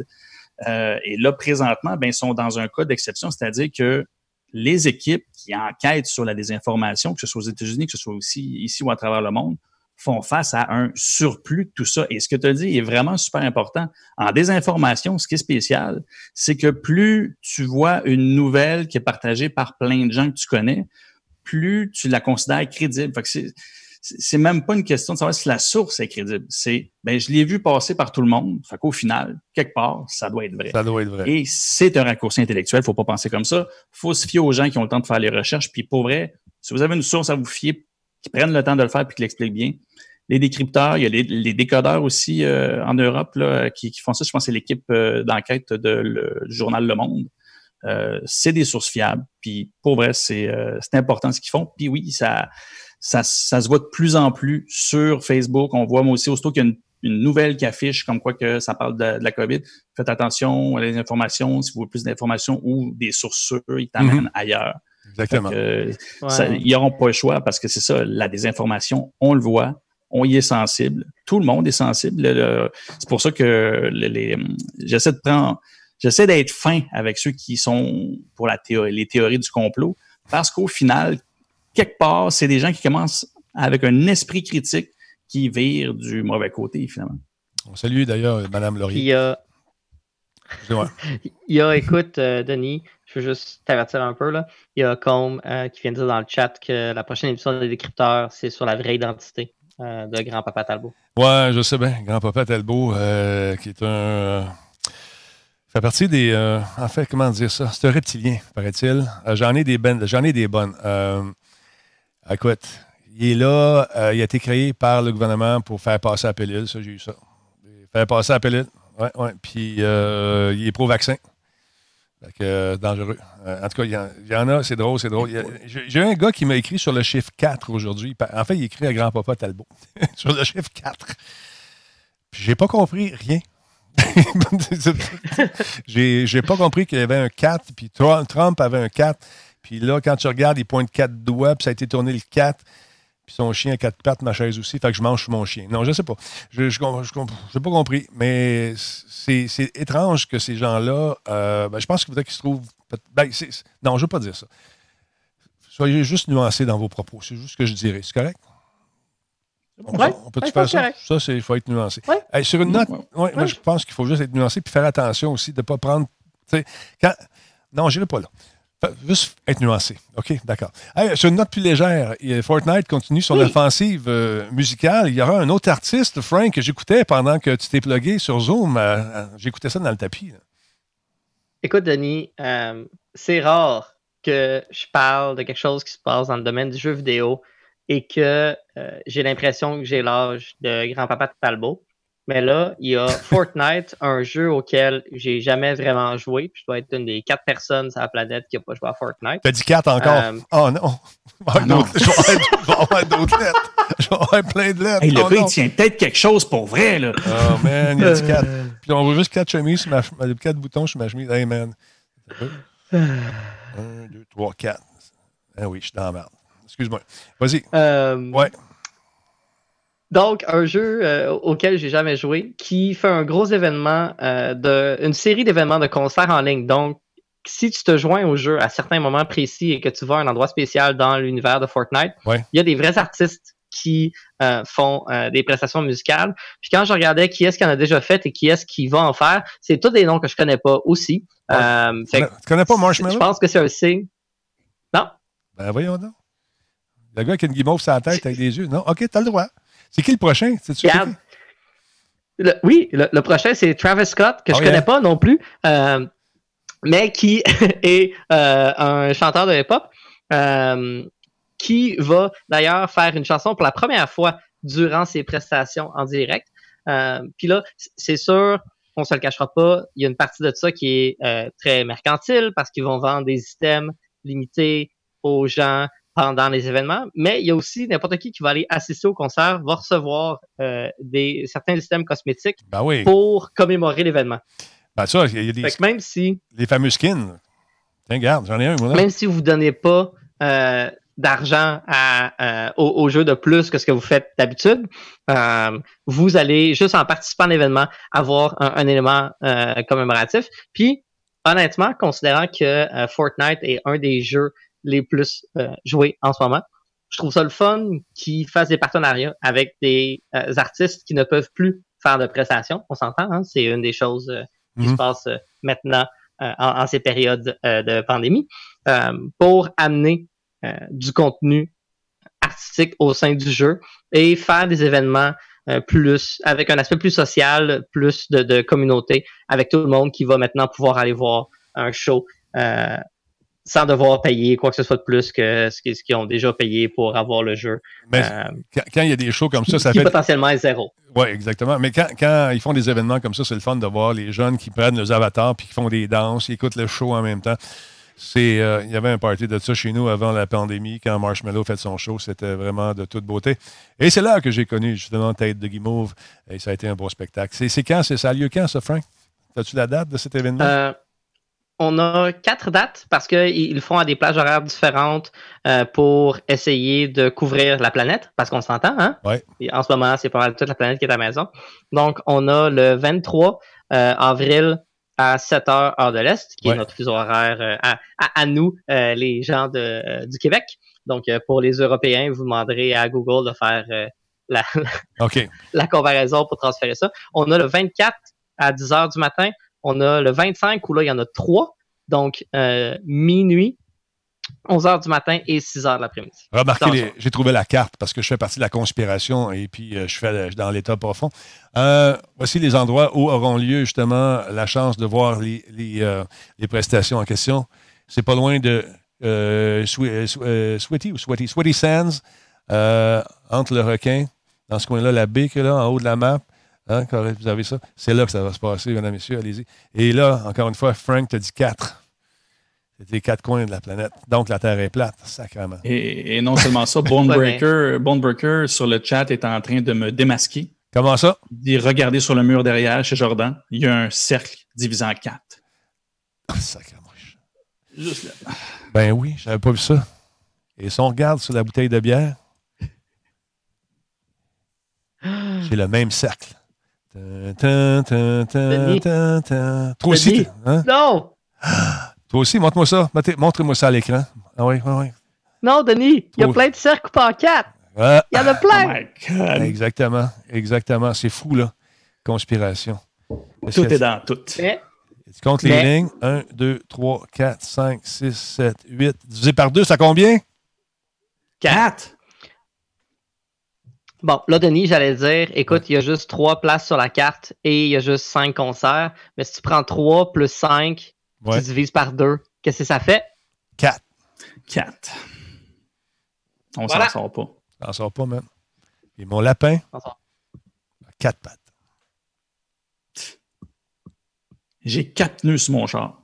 et là, présentement, ben, ils sont dans un cas d'exception, c'est-à-dire que les équipes qui enquêtent sur la désinformation, que ce soit aux États-Unis, que ce soit aussi ici ou à travers le monde, font face à un surplus de tout ça. Et ce que tu as dit est vraiment super important. En désinformation, ce qui est spécial, c'est que plus tu vois une nouvelle qui est partagée par plein de gens que tu connais, plus tu la considères crédible. C'est même pas une question de savoir si la source est crédible. C'est, ben, je l'ai vu passer par tout le monde. Fait qu'au final, quelque part, ça doit être vrai. Ça doit être vrai. Et c'est un raccourci intellectuel. Faut pas penser comme ça. Faut se fier aux gens qui ont le temps de faire les recherches. Puis pour vrai, si vous avez une source à vous fier, qui prennent le temps de le faire puis qui l'expliquent bien. Les décrypteurs, il y a les, décodeurs aussi euh, en Europe là, qui, font ça. Je pense que c'est l'équipe euh, d'enquête de, du journal Le Monde. Euh, c'est des sources fiables. Puis pour vrai, c'est important ce qu'ils font. Puis oui, ça ça, ça, se voit de plus en plus sur Facebook. On voit moi aussi, aussitôt qu'il y a une, une, nouvelle qui affiche comme quoi que ça parle de, la COVID, faites attention à les informations. Si vous voulez plus d'informations ou des sources sûres, ils t'amènent mm-hmm. ailleurs. Exactement. ils n'auront pas le choix parce que c'est ça, la désinformation, on le voit, on y est sensible. Tout le monde est sensible. C'est pour ça que les, j'essaie de prendre, j'essaie d'être fin avec ceux qui sont pour la théorie, les théories du complot, parce qu'au final, quelque part, c'est des gens qui commencent avec un esprit critique qui vire du mauvais côté, finalement. On salue d'ailleurs Mme Laurier. Il y a, il y a écoute, euh, Denis, je veux juste t'avertir un peu. Là. Il y a Com euh, qui vient de dire dans le chat que la prochaine émission des décrypteurs, c'est sur la vraie identité euh, de Grand-Papa Talbot. Ouais, je sais bien. Grand-Papa Talbot, qui est un fait partie des. en fait, comment dire ça? C'est un reptilien, paraît-il. j'en ai des bonnes. J'en ai des bonnes. Écoute, il est là, euh, il a été créé par le gouvernement pour faire passer la pilule, ça, j'ai eu ça. Faire passer la pilule, oui, oui. Puis euh, il est pro-vaccin. Fait que, euh, dangereux. en tout cas, il y, en, a, c'est drôle, c'est drôle. J'ai un gars qui m'a écrit sur le chiffre 4 aujourd'hui. En fait, il écrit à grand-papa Talbot (laughs) sur le chiffre 4. Puis j'ai pas compris rien. (laughs) j'ai pas compris qu'il y avait un 4, puis Trump avait un 4. Puis là, quand tu regardes, il pointe quatre doigts, puis ça a été tourné le 4. Puis son chien a quatre pattes, ma chaise aussi. Fait que je mange mon chien. Non, je sais pas. Je n'ai pas compris. Mais c'est étrange que ces gens-là. Euh, ben, je pense que peut-être qu'ils se trouvent. Ben, non, je ne veux pas dire ça. soyez juste nuancés dans vos propos. C'est juste ce que je dirais. C'est correct? On, on peut-tu faire ça? Ça, il faut être nuancé. sur une note, moi, je pense qu'il faut juste être nuancé puis faire attention aussi de ne pas prendre. Quand, non, je n'irai pas là. Juste être nuancé. OK, d'accord. sur une note plus légère, Fortnite continue son offensive euh, musicale. Il y aura un autre artiste, Frank, que j'écoutais pendant que tu t'es plugué sur Zoom. Euh, euh, j'écoutais ça dans le tapis. Écoute, Denis, c'est rare que je parle de quelque chose qui se passe dans le domaine du jeu vidéo et que j'ai l'impression que j'ai l'âge de grand-papa de Talbot. Mais là, il y a Fortnite, (laughs) un jeu auquel j'ai jamais vraiment joué. Puis je dois être une des quatre personnes sur la planète qui n'a pas joué à Fortnite. T'as dit quatre encore? Euh, oh (laughs) non! Ah, non. Je vais avoir d'autres lettres. Je vais avoir plein de lettres. Hey, le oh, gars, il tient peut-être quelque chose pour vrai. Là. Oh man, il y a dit quatre. Puis on voit juste quatre chemises, sur ma, quatre boutons sur ma chemise. Hey man. Un, deux, trois, quatre. Ah oui, je suis dans la merde. Excuse-moi. Vas-y. Euh, ouais. Donc, un jeu euh, auquel j'ai jamais joué, qui fait un gros événement, euh, de, une série d'événements de concerts en ligne. Donc, si tu te joins au jeu à certains moments précis et que tu vas à un endroit spécial dans l'univers de Fortnite, il y a des vrais artistes qui euh, font des prestations musicales. Puis quand je regardais qui est-ce qui en a déjà fait et qui est-ce qui va en faire, c'est tous des noms que je connais pas aussi. tu connais pas Marshmallow? Je pense que c'est un signe. Non? Ben voyons donc. Le gars qui a une guimauve sur la tête avec des yeux. Non? OK, t'as le droit. C'est qui le prochain? oui, le, prochain, c'est Travis Scott, que je ne oh, connais pas non plus, euh, mais qui (laughs) est euh, un chanteur de hip-hop, euh, qui va d'ailleurs faire une chanson pour la première fois durant ses prestations en direct. Puis là, c'est sûr, on ne se le cachera pas, il y a une partie de ça qui est très mercantile parce qu'ils vont vendre des items limités aux gens pendant les événements, mais il y a aussi n'importe qui qui va aller assister au concert va recevoir euh, des, certains systèmes cosmétiques ben oui. pour commémorer l'événement. Ben ça, il y a des, même si... Les fameux skins. Tiens, regarde, j'en ai un, moi. Même si vous ne donnez pas euh, d'argent à, euh, au, jeu de plus que ce que vous faites d'habitude, vous allez, juste en participant à l'événement, avoir un, un élément commémoratif. Puis, honnêtement, considérant que Fortnite est un des jeux les plus euh, joués en ce moment. Je trouve ça le fun qu'ils fassent des partenariats avec des euh, artistes qui ne peuvent plus faire de prestations. On s'entend, hein? c'est une des choses euh, qui se mhm. passe maintenant en, ces périodes de pandémie, pour amener du contenu artistique au sein du jeu et faire des événements plus avec un aspect plus social, plus de, de, communauté, avec tout le monde qui va maintenant pouvoir aller voir un show euh, sans devoir payer quoi que ce soit de plus que ce qu'ils ont déjà payé pour avoir le jeu. Mais euh, quand, il y a des shows comme ça, ça qui fait. potentiellement zéro. Oui, exactement. Mais quand, ils font des événements comme ça, c'est le fun de voir les jeunes qui prennent leurs avatars puis qui font des danses, ils écoutent le show en même temps. C'est, euh, il y avait un party de ça chez nous avant la pandémie, quand Marshmallow fait son show. C'était vraiment de toute beauté. Et c'est là que j'ai connu justement Tête de Guimauve. Et ça a été un beau spectacle. C'est, quand? C'est, ça a lieu quand, ça, Frank? As-tu la date de cet événement? Euh, on a quatre dates parce qu'ils le font à des plages horaires différentes euh, pour essayer de couvrir la planète, parce qu'on s'entend, hein? Ouais. en ce moment, c'est pas mal toute la planète qui est à la maison. Donc, on a le 23 euh, avril à 7 heures heure de l'Est, qui est notre fuseau horaire euh, à, nous, les gens de, du Québec. Donc, pour les Européens, vous demanderez à Google de faire la, (laughs) la comparaison pour transférer ça. On a le 24 à 10 heures du matin on a le 25 où là, il y en a trois. Donc, euh, minuit, 11 h du matin et 6 h de l'après-midi. Remarquez, j'ai trouvé la carte parce que je fais partie de la conspiration et puis euh, je fais dans l'état profond. Euh, voici les endroits où auront lieu justement la chance de voir les, les, prestations en question. C'est pas loin de Sweaty ou Sweaty, Sweaty Sands, entre le requin, dans ce coin-là, la baie là, en haut de la map. Hein, vous avez ça? C'est là que ça va se passer, mesdames et messieurs, allez-y. Et là, encore une fois, Frank te dit quatre. C'est les quatre coins de la planète. Donc, la Terre est plate, sacrément. Et, non seulement ça, (laughs) Bonebreaker, Bonebreaker sur le chat est en train de me démasquer. Comment ça? Il dit regardez sur le mur derrière, chez Jordan, il y a un cercle divisé en quatre. sacrément. Juste là. Ben oui, j'avais pas vu ça. Et si on regarde sur la bouteille de bière, (gasps) c'est le même cercle. Toi aussi. Hein? Non! Toi aussi, montre-moi ça. Montre-moi ça à l'écran. Ah oui, oui, oui. Non, Denis, il y a Oh. plein de cercles en quatre. Ah, Il y en a Oh plein. my God. exactement. Exactement. C'est fou, là. Conspiration. Tout est dans tout. Mais, Tu comptes les lignes? 1, 2, 3, 4, 5, 6, 7, 8. Divisé par 2, ça combien? 4. Bon, là, Denis, j'allais dire, écoute, il y a juste trois places sur la carte et il y a juste cinq concerts. Mais si tu prends 3 plus 5, Ouais. tu divises par 2, qu'est-ce que ça fait? 4. 4. On Voilà. s'en sort pas. T'en sors pas, man. Et mon lapin, On s'en- 4 pattes. J'ai 4 nœuds sur mon char.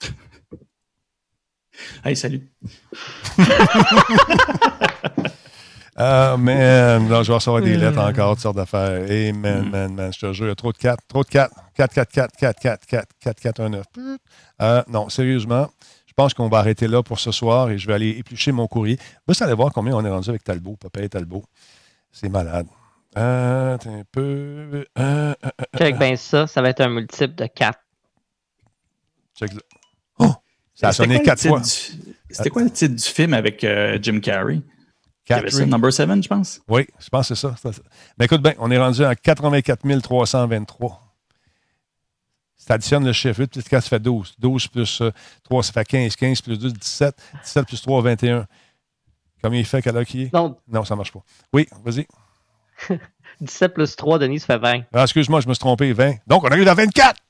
(laughs) hey, salut. (laughs) Ah, man. Là, je vais recevoir des lettres Hmm. encore, toutes sortes d'affaires. Hey, man, man, man. Je te jure, il y a trop de 4. Trop de 4. 4, 4, 4, 4, 4, 4, 4, 4, 1, 9. Euh, non, sérieusement, je pense qu'on va arrêter là pour ce soir et je vais aller éplucher mon courrier. Vous allez voir combien on est rendu avec Talbot, Papa et Talbot. C'est malade. Euh, un peu. Euh, euh, Check bien ça, ça va être un multiple de 4. check là. Oh! Ça a sonné quoi le 4 titre fois. du- C'était quoi le titre du film avec euh, Jim Carrey? Ça, Catherine. Number 7, je pense. Oui, je pense que c'est ça. Mais écoute bien, on est rendu à 84 323. Si tu additionnes le chiffre, 8 plus 4, ça fait 12. 12 plus euh, 3, ça fait 15. 15 plus 2, 17. 17 plus 3, 21. Combien il fait, quelle heure qui est? Non, Non, ça ne marche pas. Oui, vas-y. (laughs) 17 plus 3, Denis, ça fait 20. Ah, excuse-moi, je me suis trompé, 20. Donc, on arrive à 24.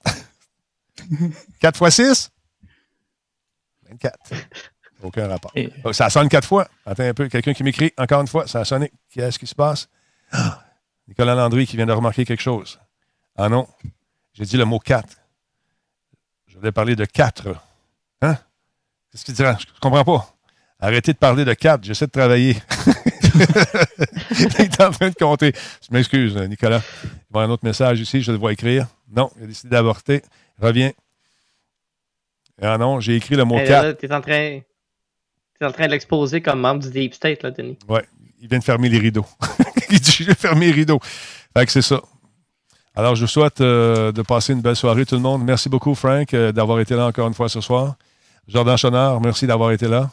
4 (laughs) fois 6? 24. (laughs) Aucun rapport. Et- Oh, Ça sonne quatre fois. Attends un peu. Quelqu'un qui m'écrit encore une fois. Ça a sonné. Qu'est-ce qui se passe? Ah, (gasps) Nicolas Landry qui vient de remarquer quelque chose. Ah non. J'ai dit le mot 4. Je voulais parler de 4. Hein? Qu'est-ce qu'il dira? Je ne comprends pas. Arrêtez de parler de 4. J'essaie de travailler. (laughs) il est en train de compter. Je m'excuse, Nicolas. Il va y avoir un autre message ici. Je le vois écrire. Non, il a décidé d'avorter. Reviens. Ah non, j'ai écrit le mot Hey, 4. là, T'es en train. T'es en train de l'exposer comme membre du Deep State, là, Denis. Ouais, il vient de fermer les rideaux. (laughs) il dit Je vais fermer les rideaux. Fait que c'est ça. Alors, je vous souhaite euh, de passer une belle soirée, tout le monde. Merci beaucoup, Frank, euh, d'avoir été là encore une fois ce soir. Jordan Chonard, merci d'avoir été là.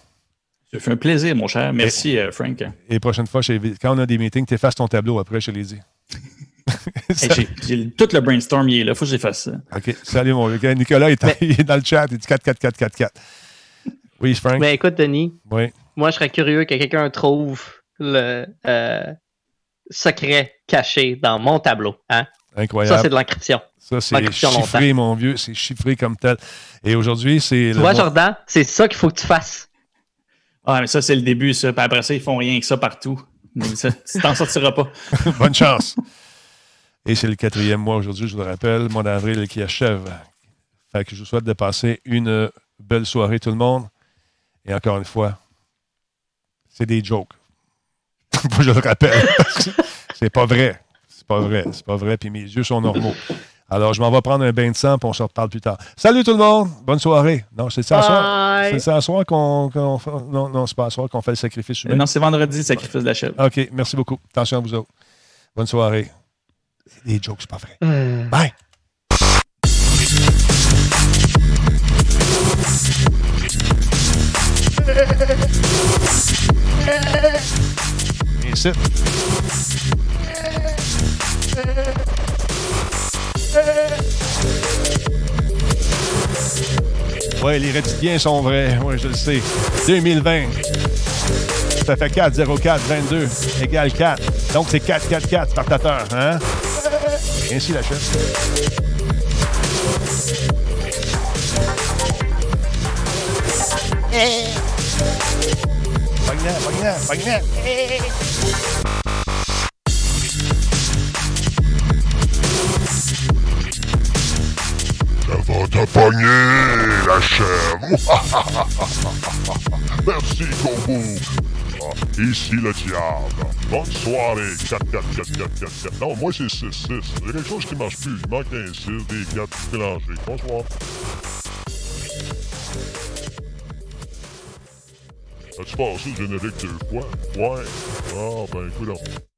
Ça fait un plaisir, mon cher. Merci, euh, Frank. Et prochaine fois, chez- quand on a des meetings, tu effaces ton tableau après, je te l'ai dit. Hey, j'ai- j'ai- tout le brainstorm, il est là. Faut que j'efface ça. OK. Salut, mon gars. Nicolas est, Mais- il est dans le chat. Il dit 4, 4, 4, 4, 4. Oui, Frank. Mais écoute, Denis, Oui. moi, je serais curieux que quelqu'un trouve le euh, secret caché dans mon tableau. Hein? Ça, Incroyable. c'est de l'encryption. Ça, c'est chiffré, mon vieux. C'est chiffré comme tel. Et aujourd'hui, c'est. Tu vois, Jordan, c'est ça qu'il faut que tu fasses. Ah, mais ça, c'est le début, ça. Puis après ça, ils font rien que ça partout. Mais ça, tu t'en sortiras pas. (laughs) Bonne chance. Et c'est le quatrième mois aujourd'hui, je vous le rappelle, mois d'avril qui achève. Fait que je vous souhaite de passer une belle soirée, tout le monde. Et encore une fois, c'est des jokes. (laughs) Je le rappelle. (laughs) c'est pas vrai. C'est pas vrai. C'est pas vrai. Puis mes yeux sont normaux. Alors, je m'en vais prendre un bain de sang, puis on se reparle plus tard. Salut tout le monde! Bonne soirée! Non, c'est ça à soir? C'est ça à soir qu'on fait. Non, non, c'est pas à soir qu'on fait le sacrifice humain. Non, c'est vendredi, sacrifice de la chèvre. OK, merci beaucoup. Attention à vous autres. Bonne soirée. C'est des jokes, c'est pas vrai. Euh, Bye. Ici. Ouais, les rétidiens sont vrais. Oui, je le sais. 2020. Ça fait 4, 0, 4, 22 égale 4. Donc, c'est 4, 4, 4, Spartateur. Hein? Ainsi la chef. Pogne-la, va te pogner, la chèvre. Merci. Ah, ici le diable. Bonne soirée. 4, 4, 4, 4, 4, 4. Non, moi, c'est 6, 6. Il y a quelque chose qui marche plus. Il manque un 6, des 4 mélangés. Bonsoir. As-tu passé le générique deux fois? Ouais. Ah, ben, écoute.